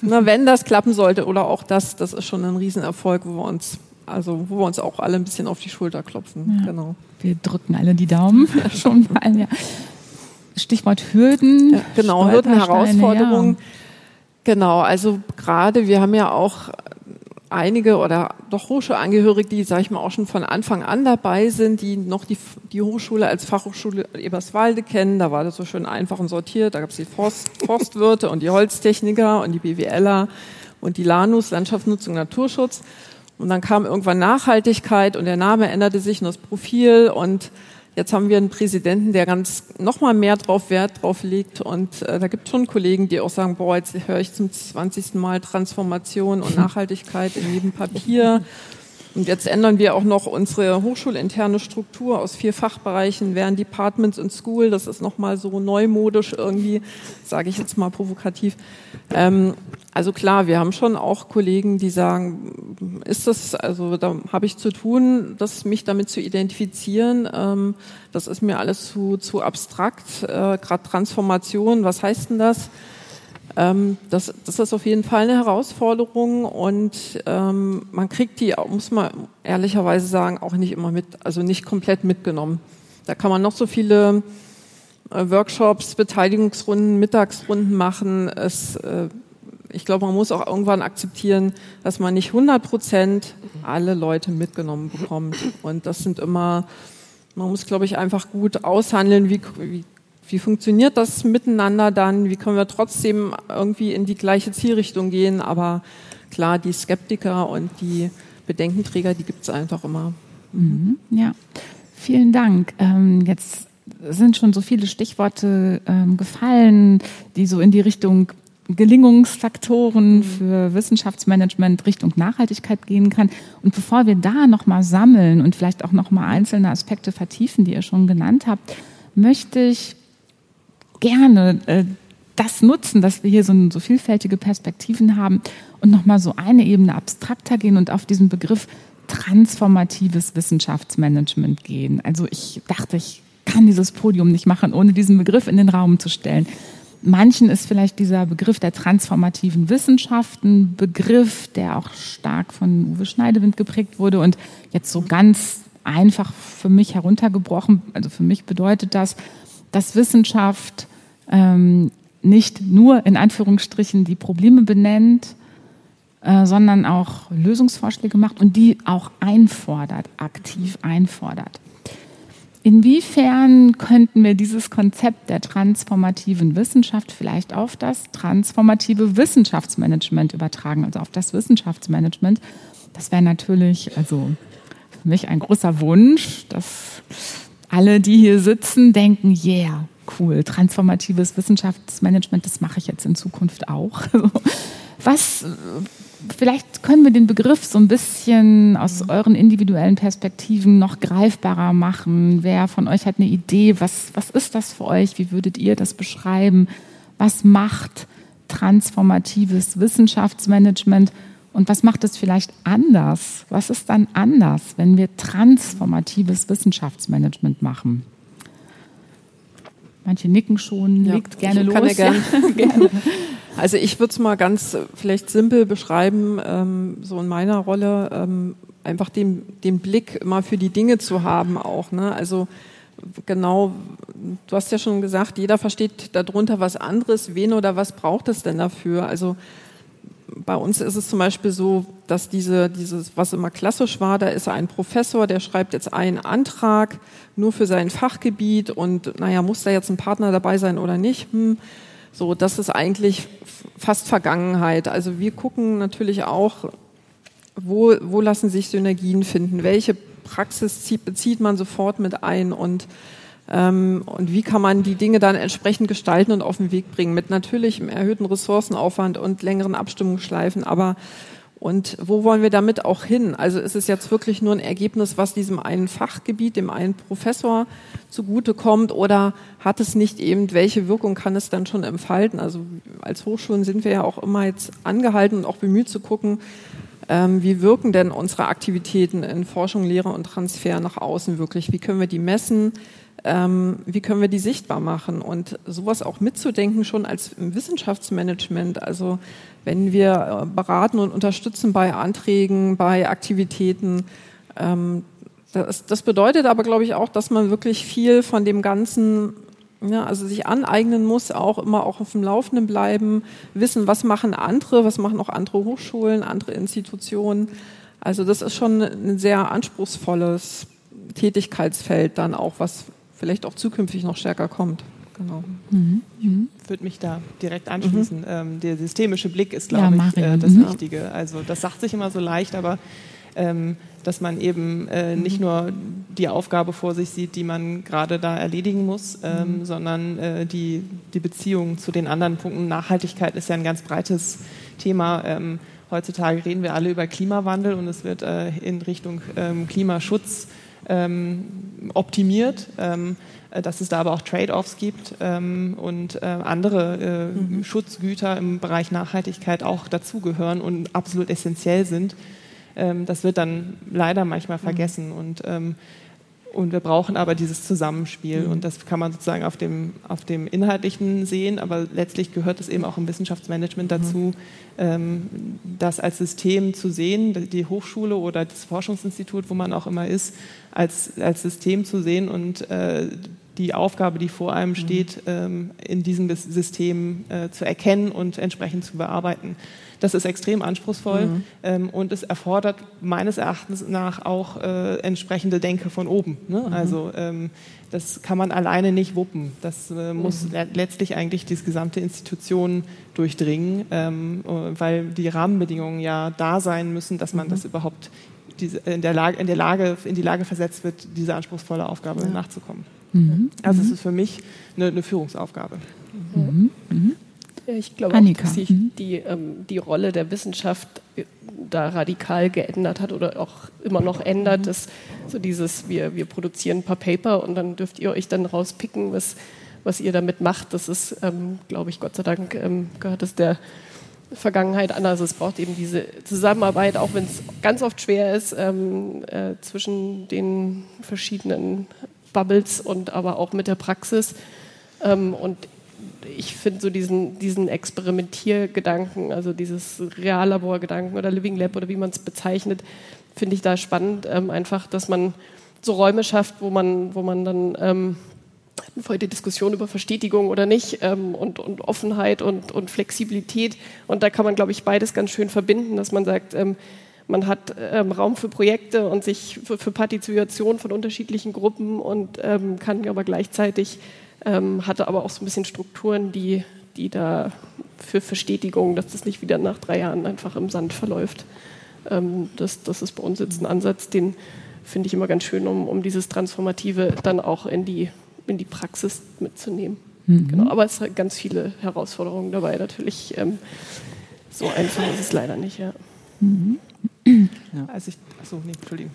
na, wenn das klappen sollte oder auch das, das ist schon ein Riesenerfolg, wo wir uns also wo wir uns auch alle ein bisschen auf die Schulter klopfen. Ja, genau. Wir drücken alle die Daumen schon mal. Ja. Stichwort Hürden. Genau, Hürden, Herausforderungen. Genau, also gerade wir haben ja auch einige oder doch Hochschulangehörige, die, sage ich mal, auch schon von Anfang an dabei sind, die noch die, die Hochschule als Fachhochschule Eberswalde kennen. Da war das so schön einfach und sortiert. Da gab es die Forst, Forstwirte und die Holztechniker und die BWLer und die Lanus, Landschaftsnutzung, Naturschutz. Und dann kam irgendwann Nachhaltigkeit und der Name änderte sich und das Profil und Jetzt haben wir einen Präsidenten, der ganz noch mal mehr drauf Wert drauf legt. Und äh, da gibt es schon Kollegen, die auch sagen, boah, jetzt höre ich zum 20. Mal Transformation und Nachhaltigkeit in jedem Papier. Und jetzt ändern wir auch noch unsere hochschulinterne Struktur aus vier Fachbereichen, wären Departments und School. Das ist nochmal so neumodisch irgendwie, sage ich jetzt mal provokativ. Ähm, also klar, wir haben schon auch Kollegen, die sagen, ist das, also da habe ich zu tun, das mich damit zu identifizieren. Ähm, das ist mir alles zu, zu abstrakt. Äh, Gerade Transformation, was heißt denn das? Ähm, das, das ist auf jeden Fall eine Herausforderung und ähm, man kriegt die, muss man ehrlicherweise sagen, auch nicht immer mit, also nicht komplett mitgenommen. Da kann man noch so viele äh, Workshops, Beteiligungsrunden, Mittagsrunden machen. Es, äh, ich glaube, man muss auch irgendwann akzeptieren, dass man nicht 100 Prozent alle Leute mitgenommen bekommt. Und das sind immer, man muss, glaube ich, einfach gut aushandeln, wie, wie wie funktioniert das miteinander dann? Wie können wir trotzdem irgendwie in die gleiche Zielrichtung gehen? Aber klar, die Skeptiker und die Bedenkenträger, die gibt es einfach immer. Mhm, ja, vielen Dank. Ähm, jetzt sind schon so viele Stichworte ähm, gefallen, die so in die Richtung Gelingungsfaktoren mhm. für Wissenschaftsmanagement Richtung Nachhaltigkeit gehen kann. Und bevor wir da nochmal sammeln und vielleicht auch nochmal einzelne Aspekte vertiefen, die ihr schon genannt habt, möchte ich gerne äh, das nutzen, dass wir hier so, so vielfältige Perspektiven haben und nochmal so eine Ebene abstrakter gehen und auf diesen Begriff transformatives Wissenschaftsmanagement gehen. Also ich dachte, ich kann dieses Podium nicht machen, ohne diesen Begriff in den Raum zu stellen. Manchen ist vielleicht dieser Begriff der transformativen Wissenschaften Begriff, der auch stark von Uwe Schneidewind geprägt wurde und jetzt so ganz einfach für mich heruntergebrochen, also für mich bedeutet das, dass Wissenschaft ähm, nicht nur in Anführungsstrichen die Probleme benennt, äh, sondern auch Lösungsvorschläge macht und die auch einfordert, aktiv einfordert. Inwiefern könnten wir dieses Konzept der transformativen Wissenschaft vielleicht auf das transformative Wissenschaftsmanagement übertragen, also auf das Wissenschaftsmanagement? Das wäre natürlich also für mich ein großer Wunsch, dass alle, die hier sitzen, denken, yeah, cool, transformatives Wissenschaftsmanagement, das mache ich jetzt in Zukunft auch. Was vielleicht können wir den Begriff so ein bisschen aus euren individuellen Perspektiven noch greifbarer machen. Wer von euch hat eine Idee? Was, was ist das für euch? Wie würdet ihr das beschreiben? Was macht transformatives Wissenschaftsmanagement? Und was macht es vielleicht anders? Was ist dann anders, wenn wir transformatives Wissenschaftsmanagement machen? Manche nicken schon, ja, legt gerne los. Ja, gerne. Also ich würde es mal ganz äh, vielleicht simpel beschreiben, ähm, so in meiner Rolle, ähm, einfach den, den Blick immer für die Dinge zu haben auch. Ne? Also genau, du hast ja schon gesagt, jeder versteht darunter was anderes, wen oder was braucht es denn dafür? Also bei uns ist es zum Beispiel so, dass diese, dieses, was immer klassisch war, da ist ein Professor, der schreibt jetzt einen Antrag nur für sein Fachgebiet und naja, muss da jetzt ein Partner dabei sein oder nicht? Hm so, das ist eigentlich fast Vergangenheit. Also wir gucken natürlich auch, wo, wo lassen sich Synergien finden, welche Praxis zieht, bezieht man sofort mit ein und, und wie kann man die Dinge dann entsprechend gestalten und auf den Weg bringen, mit natürlich erhöhten Ressourcenaufwand und längeren Abstimmungsschleifen, aber und wo wollen wir damit auch hin? Also ist es jetzt wirklich nur ein Ergebnis, was diesem einen Fachgebiet, dem einen Professor zugutekommt oder hat es nicht eben, welche Wirkung kann es dann schon entfalten? Also als Hochschulen sind wir ja auch immer jetzt angehalten und auch bemüht zu gucken, ähm, wie wirken denn unsere Aktivitäten in Forschung, Lehre und Transfer nach außen wirklich? Wie können wir die messen? Ähm, wie können wir die sichtbar machen? Und sowas auch mitzudenken schon als Wissenschaftsmanagement. Also wenn wir äh, beraten und unterstützen bei Anträgen, bei Aktivitäten. Ähm, das bedeutet aber, glaube ich, auch, dass man wirklich viel von dem Ganzen ja, also sich aneignen muss, auch immer auch auf dem Laufenden bleiben, wissen, was machen andere, was machen auch andere Hochschulen, andere Institutionen. Also das ist schon ein sehr anspruchsvolles Tätigkeitsfeld dann auch, was vielleicht auch zukünftig noch stärker kommt. Genau. Mhm. Ich würde mich da direkt anschließen. Mhm. Ähm, der systemische Blick ist, glaube ja, ich, äh, das mhm. Wichtige. Also das sagt sich immer so leicht, aber ähm, dass man eben äh, nicht nur die Aufgabe vor sich sieht, die man gerade da erledigen muss, ähm, mhm. sondern äh, die, die Beziehung zu den anderen Punkten. Nachhaltigkeit ist ja ein ganz breites Thema. Ähm, heutzutage reden wir alle über Klimawandel und es wird äh, in Richtung ähm, Klimaschutz ähm, optimiert. Ähm, äh, dass es da aber auch Trade-offs gibt ähm, und äh, andere äh, mhm. Schutzgüter im Bereich Nachhaltigkeit auch dazugehören und absolut essentiell sind. Ähm, das wird dann leider manchmal mhm. vergessen und ähm, und wir brauchen aber dieses Zusammenspiel mhm. und das kann man sozusagen auf dem, auf dem Inhaltlichen sehen, aber letztlich gehört es eben auch im Wissenschaftsmanagement mhm. dazu, mhm. ähm, das als System zu sehen, die Hochschule oder das Forschungsinstitut, wo man auch immer ist, als, als System zu sehen und äh, die Aufgabe, die vor einem mhm. steht, ähm, in diesem System äh, zu erkennen und entsprechend zu bearbeiten. Das ist extrem anspruchsvoll mhm. ähm, und es erfordert meines Erachtens nach auch äh, entsprechende Denke von oben. Ne? Mhm. Also ähm, das kann man alleine nicht wuppen. Das äh, muss mhm. letztlich eigentlich die gesamte Institution durchdringen, ähm, weil die Rahmenbedingungen ja da sein müssen, dass man mhm. das überhaupt diese, in, der Lage, in, der Lage, in die Lage versetzt wird, diese anspruchsvolle Aufgabe ja. nachzukommen. Mhm. Also es mhm. ist für mich eine, eine Führungsaufgabe. Mhm. Ich glaube auch, dass sich mhm. die, ähm, die Rolle der Wissenschaft äh, da radikal geändert hat oder auch immer noch ändert. Mhm. Dass so dieses, wir, wir produzieren ein paar Paper und dann dürft ihr euch dann rauspicken, was, was ihr damit macht. Das ist, ähm, glaube ich, Gott sei Dank ähm, gehört es der Vergangenheit an. Also es braucht eben diese Zusammenarbeit, auch wenn es ganz oft schwer ist, ähm, äh, zwischen den verschiedenen Bubbles und aber auch mit der Praxis. Ähm, und ich finde so diesen, diesen Experimentiergedanken, also dieses Reallaborgedanken oder Living Lab oder wie man es bezeichnet, finde ich da spannend. Ähm, einfach, dass man so Räume schafft, wo man, wo man dann ähm, die Diskussion über Verstetigung oder nicht ähm, und, und, Offenheit und, und, Flexibilität. Und da kann man, glaube ich, beides ganz schön verbinden, dass man sagt, ähm, man hat ähm, Raum für Projekte und sich für, für, Partizipation von unterschiedlichen Gruppen und ähm, kann aber gleichzeitig, ähm, hatte aber auch so ein bisschen Strukturen, die, die da für Verstetigung, dass das nicht wieder nach drei Jahren einfach im Sand verläuft. Ähm, das, das ist bei uns jetzt ein Ansatz, den finde ich immer ganz schön, um, um dieses Transformative dann auch in die in die Praxis mitzunehmen. Mhm. Genau, aber es sind ganz viele Herausforderungen dabei. Natürlich ähm, so einfach ist es leider nicht. Ja. Mhm. Ja. Also ich, achso, nee, Entschuldigung.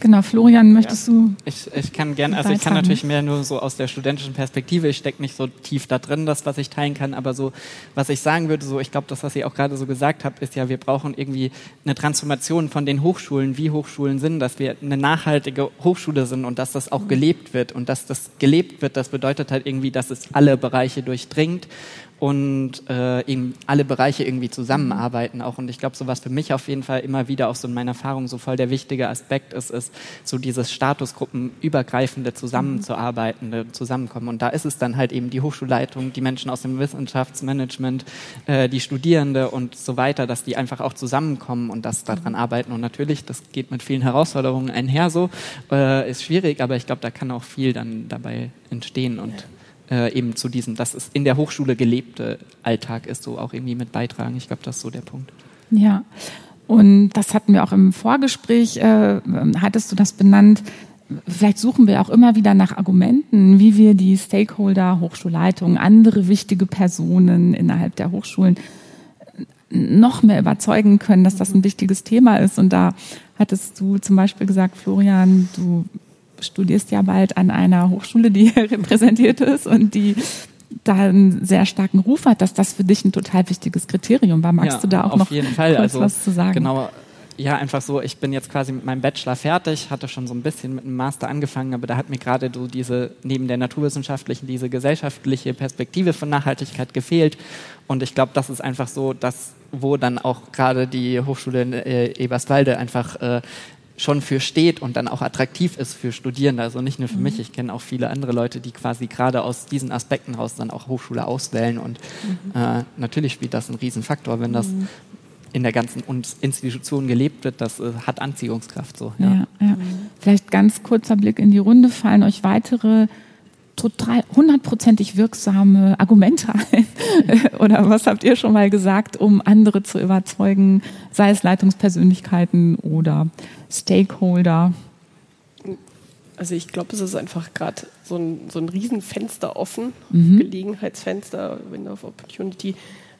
Genau, Florian, möchtest ja. du? Ich, ich kann gerne, also ich kann natürlich mehr nur so aus der studentischen Perspektive, ich stecke nicht so tief da drin, das, was ich teilen kann, aber so, was ich sagen würde, so, ich glaube, das, was ihr auch gerade so gesagt habt, ist ja, wir brauchen irgendwie eine Transformation von den Hochschulen, wie Hochschulen sind, dass wir eine nachhaltige Hochschule sind und dass das auch gelebt wird und dass das gelebt wird, das bedeutet halt irgendwie, dass es alle Bereiche durchdringt und äh, eben alle Bereiche irgendwie zusammenarbeiten auch. Und ich glaube, so was für mich auf jeden Fall immer wieder auch so in meiner Erfahrung so voll der wichtige Aspekt ist, ist so dieses Statusgruppenübergreifende Zusammenzuarbeitende Zusammenkommen. Und da ist es dann halt eben die Hochschulleitung, die Menschen aus dem Wissenschaftsmanagement, äh, die Studierende und so weiter, dass die einfach auch zusammenkommen und das daran arbeiten. Und natürlich, das geht mit vielen Herausforderungen einher so, äh, ist schwierig, aber ich glaube, da kann auch viel dann dabei entstehen und äh, eben zu diesem, dass es in der Hochschule gelebte Alltag ist, so auch irgendwie mit beitragen. Ich glaube, das ist so der Punkt. Ja, und das hatten wir auch im Vorgespräch, äh, hattest du das benannt. Vielleicht suchen wir auch immer wieder nach Argumenten, wie wir die Stakeholder, Hochschulleitungen, andere wichtige Personen innerhalb der Hochschulen noch mehr überzeugen können, dass das ein wichtiges Thema ist. Und da hattest du zum Beispiel gesagt, Florian, du studierst ja bald an einer Hochschule, die repräsentiert ist und die da einen sehr starken Ruf hat, dass das für dich ein total wichtiges Kriterium war. Magst ja, du da auch noch kurz also, was zu sagen? Genau. Ja, einfach so, ich bin jetzt quasi mit meinem Bachelor fertig, hatte schon so ein bisschen mit dem Master angefangen, aber da hat mir gerade so diese, neben der naturwissenschaftlichen, diese gesellschaftliche Perspektive von Nachhaltigkeit gefehlt. Und ich glaube, das ist einfach so, dass, wo dann auch gerade die Hochschule in äh, Eberswalde einfach äh, schon für steht und dann auch attraktiv ist für Studierende. Also nicht nur für mhm. mich, ich kenne auch viele andere Leute, die quasi gerade aus diesen Aspekten raus dann auch Hochschule auswählen. Und mhm. äh, natürlich spielt das einen Riesenfaktor, wenn das mhm. in der ganzen Institution gelebt wird, das äh, hat Anziehungskraft. So, ja. Ja, ja. Vielleicht ganz kurzer Blick in die Runde. Fallen euch weitere total hundertprozentig wirksame Argumente ein? Oder was habt ihr schon mal gesagt, um andere zu überzeugen, sei es Leitungspersönlichkeiten oder Stakeholder? Also ich glaube, es ist einfach gerade so ein, so ein Riesenfenster offen, mhm. Gelegenheitsfenster, Window of Opportunity,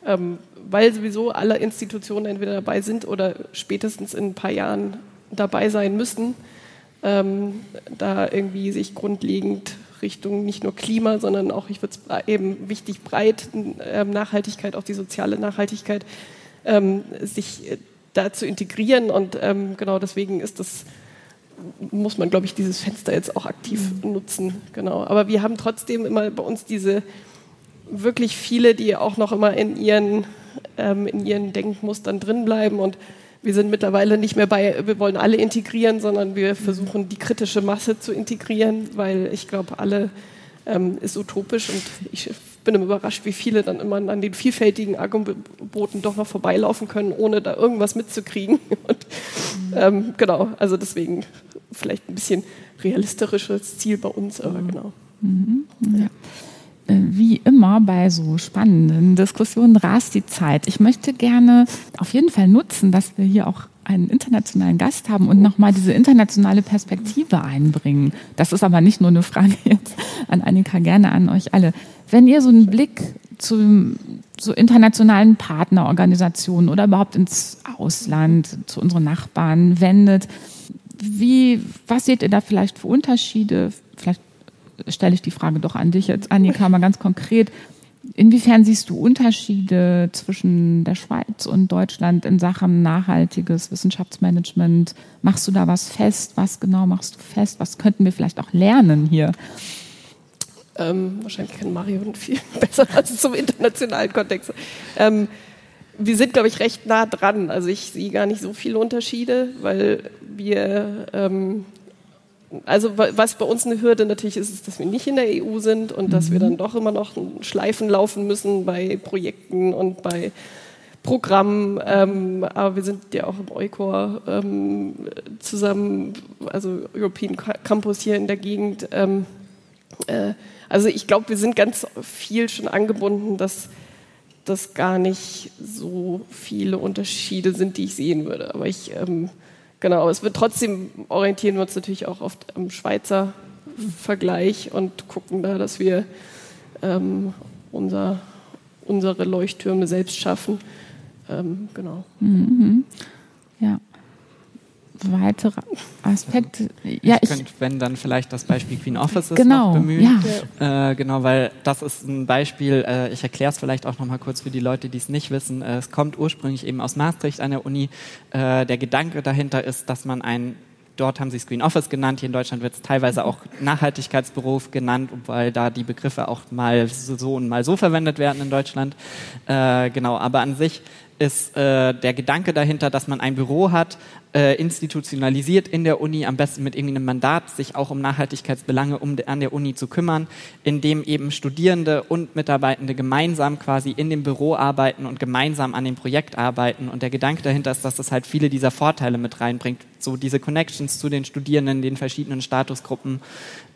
ähm, weil sowieso alle Institutionen entweder dabei sind oder spätestens in ein paar Jahren dabei sein müssen, ähm, da irgendwie sich grundlegend Richtung nicht nur Klima, sondern auch, ich würde es eben wichtig breit, ähm, Nachhaltigkeit, auch die soziale Nachhaltigkeit, ähm, sich äh, da zu integrieren. Und ähm, genau deswegen ist das, muss man, glaube ich, dieses Fenster jetzt auch aktiv nutzen. Genau. Aber wir haben trotzdem immer bei uns diese wirklich viele, die auch noch immer in ihren, in ihren Denkmustern drin bleiben und wir sind mittlerweile nicht mehr bei, wir wollen alle integrieren, sondern wir versuchen die kritische Masse zu integrieren, weil ich glaube, alle ähm, ist utopisch und ich bin immer überrascht, wie viele dann immer an den vielfältigen Angeboten doch noch vorbeilaufen können, ohne da irgendwas mitzukriegen. Und, ähm, genau, also deswegen vielleicht ein bisschen realistisches Ziel bei uns, aber mhm. genau. Mhm. Ja. Äh, wie immer bei so spannenden Diskussionen rast die Zeit. Ich möchte gerne auf jeden Fall nutzen, dass wir hier auch einen internationalen Gast haben und nochmal diese internationale Perspektive einbringen. Das ist aber nicht nur eine Frage jetzt an Annika, gerne an euch alle. Wenn ihr so einen Blick zu so internationalen Partnerorganisationen oder überhaupt ins Ausland, zu unseren Nachbarn wendet, wie, was seht ihr da vielleicht für Unterschiede? Vielleicht stelle ich die Frage doch an dich jetzt, Annika, mal ganz konkret. Inwiefern siehst du Unterschiede zwischen der Schweiz und Deutschland in Sachen nachhaltiges Wissenschaftsmanagement? Machst du da was fest? Was genau machst du fest? Was könnten wir vielleicht auch lernen hier? Ähm, wahrscheinlich kann Mario viel besser als zum internationalen Kontext. Ähm, wir sind, glaube ich, recht nah dran. Also ich sehe gar nicht so viele Unterschiede, weil wir ähm, also was bei uns eine Hürde natürlich ist, ist, dass wir nicht in der EU sind und dass wir mhm. dann doch immer noch Schleifen laufen müssen bei Projekten und bei Programmen. Ähm, aber wir sind ja auch im Eukor ähm, zusammen, also European Campus hier in der Gegend. Ähm, äh, also ich glaube, wir sind ganz viel schon angebunden, dass das gar nicht so viele Unterschiede sind, die ich sehen würde. Aber ich ähm, Genau, aber es wird trotzdem orientieren wir uns natürlich auch oft am Schweizer Vergleich und gucken da, dass wir ähm, unser, unsere Leuchttürme selbst schaffen. Ähm, genau. Mhm. Ja weitere Aspekte. Ja, ich, ich könnte, wenn dann vielleicht das Beispiel Queen Offices genau, noch bemühen. Ja. Äh, genau, weil das ist ein Beispiel, äh, ich erkläre es vielleicht auch noch mal kurz für die Leute, die es nicht wissen. Äh, es kommt ursprünglich eben aus Maastricht an der Uni. Äh, der Gedanke dahinter ist, dass man ein Dort haben sie Screen Office genannt. Hier in Deutschland wird es teilweise auch Nachhaltigkeitsberuf genannt, weil da die Begriffe auch mal so und mal so verwendet werden in Deutschland. Äh, genau, aber an sich ist äh, der Gedanke dahinter, dass man ein Büro hat, äh, institutionalisiert in der Uni, am besten mit irgendeinem Mandat, sich auch um Nachhaltigkeitsbelange um, an der Uni zu kümmern, in dem eben Studierende und Mitarbeitende gemeinsam quasi in dem Büro arbeiten und gemeinsam an dem Projekt arbeiten. Und der Gedanke dahinter ist, dass das halt viele dieser Vorteile mit reinbringt, so diese Connections zu den Studierenden, den verschiedenen Statusgruppen,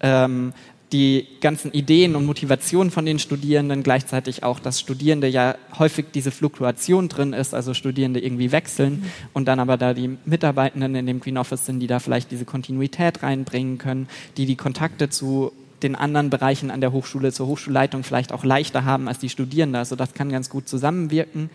ähm, die ganzen Ideen und Motivationen von den Studierenden, gleichzeitig auch, dass Studierende ja häufig diese Fluktuation drin ist, also Studierende irgendwie wechseln mhm. und dann aber da die Mitarbeitenden in dem Green Office sind, die da vielleicht diese Kontinuität reinbringen können, die die Kontakte zu den anderen Bereichen an der Hochschule, zur Hochschulleitung vielleicht auch leichter haben als die Studierenden. Also das kann ganz gut zusammenwirken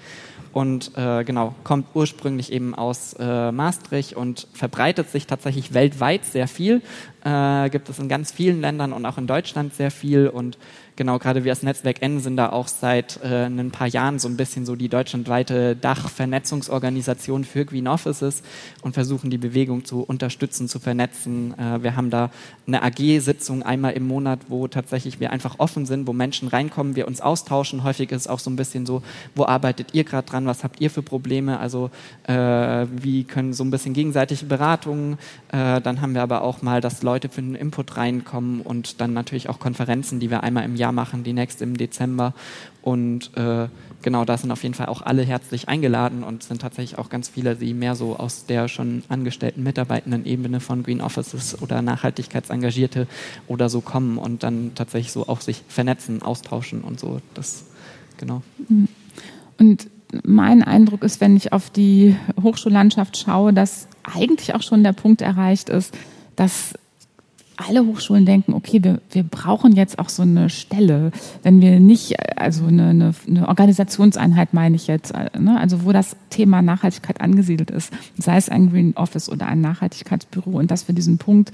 und äh, genau, kommt ursprünglich eben aus äh, Maastricht und verbreitet sich tatsächlich weltweit sehr viel. Äh, gibt es in ganz vielen Ländern und auch in Deutschland sehr viel und genau, gerade wir als Netzwerk N sind da auch seit äh, ein paar Jahren so ein bisschen so die deutschlandweite Dachvernetzungsorganisation für Green Offices und versuchen die Bewegung zu unterstützen, zu vernetzen. Äh, wir haben da eine AG-Sitzung einmal im Monat, wo tatsächlich wir einfach offen sind, wo Menschen reinkommen, wir uns austauschen. Häufig ist es auch so ein bisschen so, wo arbeitet ihr gerade dran, was habt ihr für Probleme? Also äh, wie können so ein bisschen gegenseitige Beratungen. Äh, dann haben wir aber auch mal, dass Leute für einen Input reinkommen und dann natürlich auch Konferenzen, die wir einmal im Jahr Jahr machen, die nächste im Dezember. Und äh, genau, da sind auf jeden Fall auch alle herzlich eingeladen und sind tatsächlich auch ganz viele, die mehr so aus der schon angestellten mitarbeitenden Ebene von Green Offices oder Nachhaltigkeitsengagierte oder so kommen und dann tatsächlich so auch sich vernetzen, austauschen und so. Das genau. Mhm. Und mein Eindruck ist, wenn ich auf die Hochschullandschaft schaue, dass eigentlich auch schon der Punkt erreicht ist, dass alle Hochschulen denken, okay, wir, wir brauchen jetzt auch so eine Stelle, wenn wir nicht, also eine, eine, eine Organisationseinheit meine ich jetzt, ne? also wo das Thema Nachhaltigkeit angesiedelt ist, sei es ein Green Office oder ein Nachhaltigkeitsbüro und dass wir diesen Punkt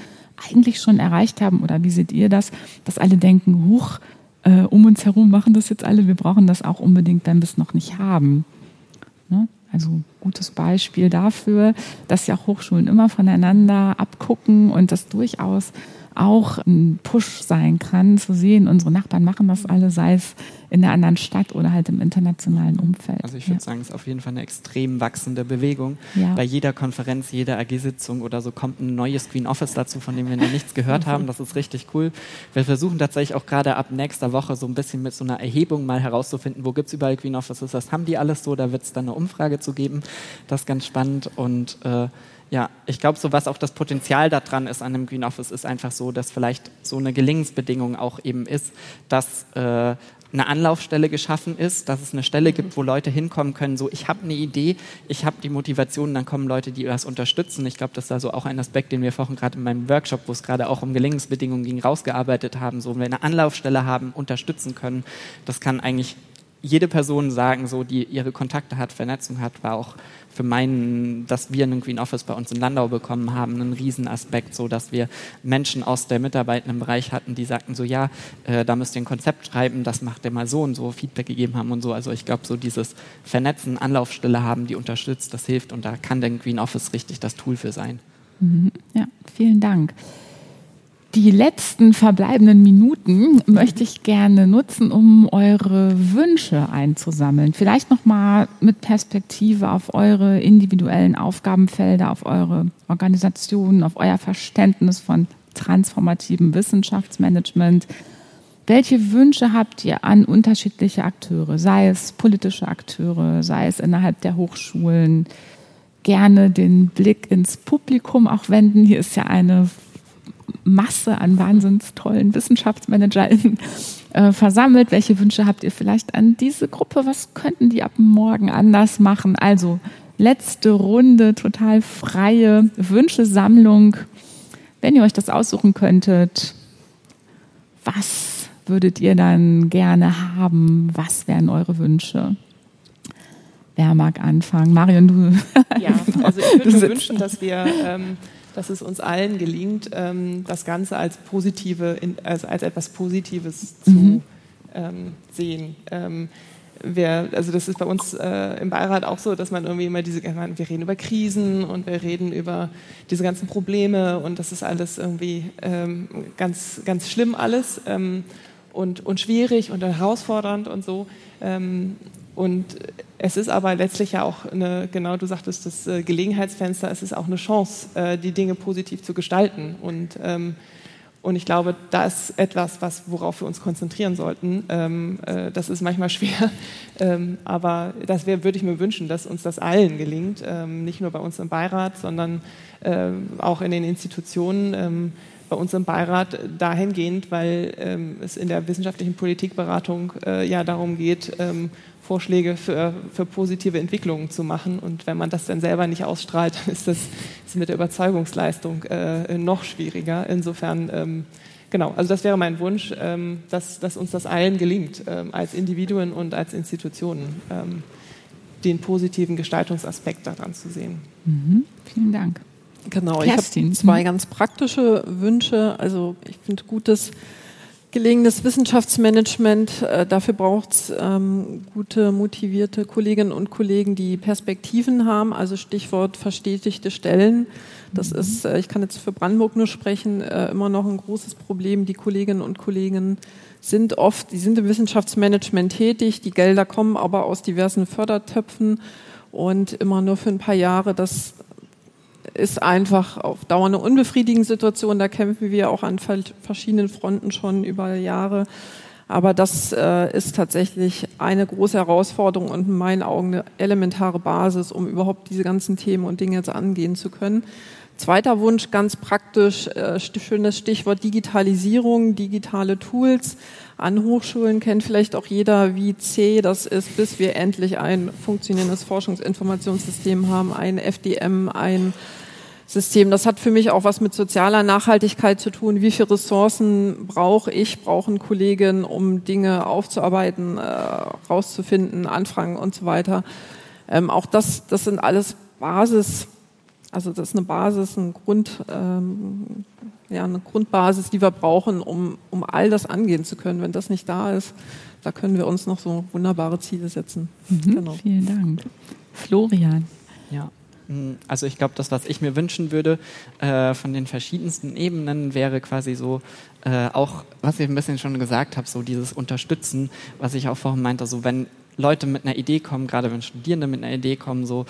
eigentlich schon erreicht haben oder wie seht ihr das, dass alle denken, huch, äh, um uns herum machen das jetzt alle, wir brauchen das auch unbedingt, wenn wir es noch nicht haben. Ne? Also gutes Beispiel dafür, dass ja Hochschulen immer voneinander abgucken und das durchaus auch ein Push sein kann, zu sehen, unsere Nachbarn machen das alle, sei es in der anderen Stadt oder halt im internationalen Umfeld. Also ich würde ja. sagen, es ist auf jeden Fall eine extrem wachsende Bewegung. Ja. Bei jeder Konferenz, jeder AG-Sitzung oder so kommt ein neues Green Office dazu, von dem wir noch nichts gehört haben. Das ist richtig cool. Wir versuchen tatsächlich auch gerade ab nächster Woche so ein bisschen mit so einer Erhebung mal herauszufinden, wo gibt es überall Green Offices, das haben die alles so, da wird es dann eine Umfrage zu geben. Das ist ganz spannend und äh, ja, ich glaube, so was auch das Potenzial daran ist an einem Green Office, ist einfach so, dass vielleicht so eine Gelingensbedingung auch eben ist, dass äh, eine Anlaufstelle geschaffen ist, dass es eine Stelle gibt, wo Leute hinkommen können, so ich habe eine Idee, ich habe die Motivation, dann kommen Leute, die das unterstützen. Ich glaube, das ist also auch ein Aspekt, den wir vorhin gerade in meinem Workshop, wo es gerade auch um Gelingensbedingungen ging, rausgearbeitet haben, so wenn wir eine Anlaufstelle haben, unterstützen können. Das kann eigentlich jede Person sagen, so die ihre Kontakte hat, Vernetzung hat, war auch für meinen, dass wir einen Green Office bei uns in Landau bekommen haben, ein Riesenaspekt, so dass wir Menschen aus der mitarbeitenden Bereich hatten, die sagten so, ja, äh, da müsst ihr ein Konzept schreiben, das macht ihr mal so und so, Feedback gegeben haben und so. Also ich glaube, so dieses Vernetzen, Anlaufstelle haben, die unterstützt, das hilft und da kann der Green Office richtig das Tool für sein. Mhm. Ja, vielen Dank. Die letzten verbleibenden Minuten möchte ich gerne nutzen, um eure Wünsche einzusammeln. Vielleicht nochmal mit Perspektive auf eure individuellen Aufgabenfelder, auf eure Organisationen, auf euer Verständnis von transformativem Wissenschaftsmanagement. Welche Wünsche habt ihr an unterschiedliche Akteure, sei es politische Akteure, sei es innerhalb der Hochschulen? Gerne den Blick ins Publikum auch wenden. Hier ist ja eine Masse an wahnsinns tollen WissenschaftsmanagerInnen äh, versammelt. Welche Wünsche habt ihr vielleicht an diese Gruppe? Was könnten die ab morgen anders machen? Also letzte Runde, total freie Wünschesammlung. Wenn ihr euch das aussuchen könntet, was würdet ihr dann gerne haben? Was wären eure Wünsche? Wer mag anfangen? Marion, du. Ja, also ich würde mir wünschen, dass wir ähm, dass es uns allen gelingt, ähm, das Ganze als positive, als, als etwas Positives zu mhm. ähm, sehen. Ähm, wir, also das ist bei uns äh, im Beirat auch so, dass man irgendwie immer diese, wir reden über Krisen und wir reden über diese ganzen Probleme und das ist alles irgendwie ähm, ganz, ganz schlimm alles ähm, und, und schwierig und herausfordernd und so. Ähm, und es ist aber letztlich ja auch eine, genau du sagtest, das äh, Gelegenheitsfenster, es ist auch eine Chance, äh, die Dinge positiv zu gestalten. Und, ähm, und ich glaube, da ist etwas, was, worauf wir uns konzentrieren sollten. Ähm, äh, das ist manchmal schwer, ähm, aber das wär, würde ich mir wünschen, dass uns das allen gelingt, nicht nur bei uns im Beirat, sondern auch in den Institutionen bei uns im Beirat dahingehend, weil es in der wissenschaftlichen Politikberatung ja darum geht, Vorschläge für, für positive Entwicklungen zu machen. Und wenn man das dann selber nicht ausstrahlt, dann ist das ist mit der Überzeugungsleistung äh, noch schwieriger. Insofern, ähm, genau, also das wäre mein Wunsch, ähm, dass, dass uns das allen gelingt, ähm, als Individuen und als Institutionen, ähm, den positiven Gestaltungsaspekt daran zu sehen. Mhm. Vielen Dank. Genau, Kerstin. ich habe zwei ganz praktische Wünsche. Also ich finde gut, dass Gelegenes Wissenschaftsmanagement, äh, dafür braucht es ähm, gute, motivierte Kolleginnen und Kollegen, die Perspektiven haben, also Stichwort verstetigte Stellen. Das mhm. ist, äh, ich kann jetzt für Brandenburg nur sprechen, äh, immer noch ein großes Problem. Die Kolleginnen und Kollegen sind oft, die sind im Wissenschaftsmanagement tätig, die Gelder kommen aber aus diversen Fördertöpfen und immer nur für ein paar Jahre. Das ist einfach auf Dauer eine unbefriedigende Situation. Da kämpfen wir auch an verschiedenen Fronten schon über Jahre. Aber das äh, ist tatsächlich eine große Herausforderung und in meinen Augen eine elementare Basis, um überhaupt diese ganzen Themen und Dinge jetzt angehen zu können. Zweiter Wunsch, ganz praktisch, äh, schönes Stichwort Digitalisierung, digitale Tools. An Hochschulen kennt vielleicht auch jeder, wie zäh das ist, bis wir endlich ein funktionierendes Forschungsinformationssystem haben, ein FDM, ein System. Das hat für mich auch was mit sozialer Nachhaltigkeit zu tun. Wie viele Ressourcen brauche ich, brauchen Kollegen, um Dinge aufzuarbeiten, äh, rauszufinden, Anfragen und so weiter. Ähm, auch das, das sind alles Basis, also das ist eine Basis, ein Grund, ähm, ja, eine Grundbasis, die wir brauchen, um, um all das angehen zu können. Wenn das nicht da ist, da können wir uns noch so wunderbare Ziele setzen. Mhm, genau. Vielen Dank. Florian. Ja, also ich glaube, das, was ich mir wünschen würde äh, von den verschiedensten Ebenen, wäre quasi so äh, auch, was ich ein bisschen schon gesagt habe, so dieses Unterstützen, was ich auch vorhin meinte, so wenn Leute mit einer Idee kommen, gerade wenn Studierende mit einer Idee kommen, so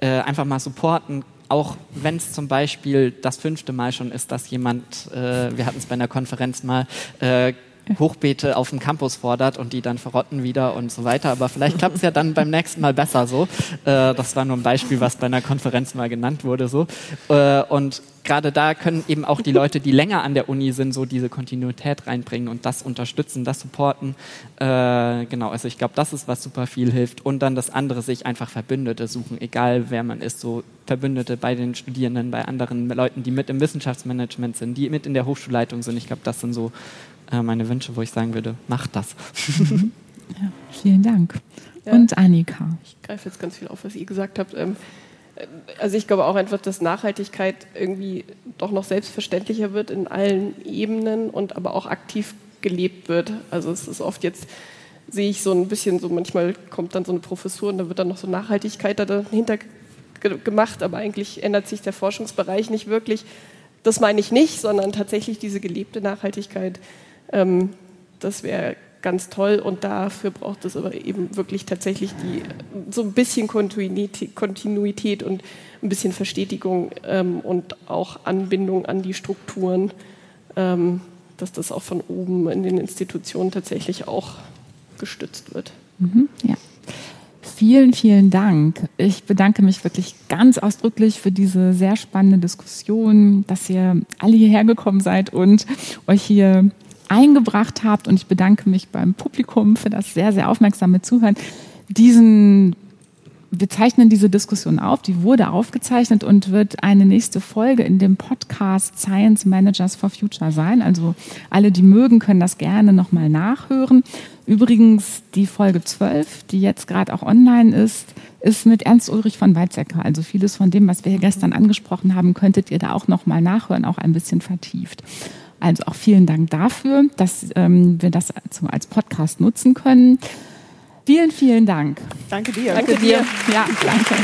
äh, einfach mal supporten, auch wenn es zum Beispiel das fünfte Mal schon ist, dass jemand, äh, wir hatten es bei einer Konferenz mal, äh, Hochbeete auf dem Campus fordert und die dann verrotten wieder und so weiter. Aber vielleicht klappt es ja dann beim nächsten Mal besser so. Äh, das war nur ein Beispiel, was bei einer Konferenz mal genannt wurde so. Äh, und gerade da können eben auch die Leute, die länger an der Uni sind, so diese Kontinuität reinbringen und das unterstützen, das supporten. Äh, genau, also ich glaube, das ist, was super viel hilft. Und dann das andere, sich einfach Verbündete suchen, egal wer man ist, so Verbündete bei den Studierenden, bei anderen Leuten, die mit im Wissenschaftsmanagement sind, die mit in der Hochschulleitung sind. Ich glaube, das sind so äh, meine Wünsche, wo ich sagen würde, macht das. Ja, vielen Dank. Ja. Und Annika. Ich greife jetzt ganz viel auf, was ihr gesagt habt. Ähm, äh, also ich glaube auch einfach, dass Nachhaltigkeit irgendwie doch noch selbstverständlicher wird in allen Ebenen und aber auch aktiv gelebt wird. Also es ist oft jetzt, sehe ich so ein bisschen so, manchmal kommt dann so eine Professur und da wird dann noch so Nachhaltigkeit dahinter gemacht, aber eigentlich ändert sich der Forschungsbereich nicht wirklich. Das meine ich nicht, sondern tatsächlich diese gelebte Nachhaltigkeit. Ähm, das wäre ganz toll und dafür braucht es aber eben wirklich tatsächlich die, so ein bisschen Kontinuität, und ein bisschen Verstetigung ähm, und auch Anbindung an die Strukturen, ähm, dass das auch von oben in den Institutionen tatsächlich auch gestützt wird. Mhm, ja. Vielen, vielen Dank. Ich bedanke mich wirklich ganz ausdrücklich für diese sehr spannende Diskussion, dass ihr alle hierher gekommen seid und euch hier eingebracht habt. Und ich bedanke mich beim Publikum für das sehr, sehr aufmerksame Zuhören. Diesen wir zeichnen diese Diskussion auf, die wurde aufgezeichnet und wird eine nächste Folge in dem Podcast Science Managers for Future sein. Also alle, die mögen, können das gerne nochmal nachhören. Übrigens die Folge 12, die jetzt gerade auch online ist, ist mit Ernst Ulrich von Weizsäcker. Also vieles von dem, was wir hier gestern angesprochen haben, könntet ihr da auch nochmal nachhören, auch ein bisschen vertieft. Also auch vielen Dank dafür, dass ähm, wir das als Podcast nutzen können. Vielen, vielen Dank. Danke dir. Danke, danke dir. Ja, danke.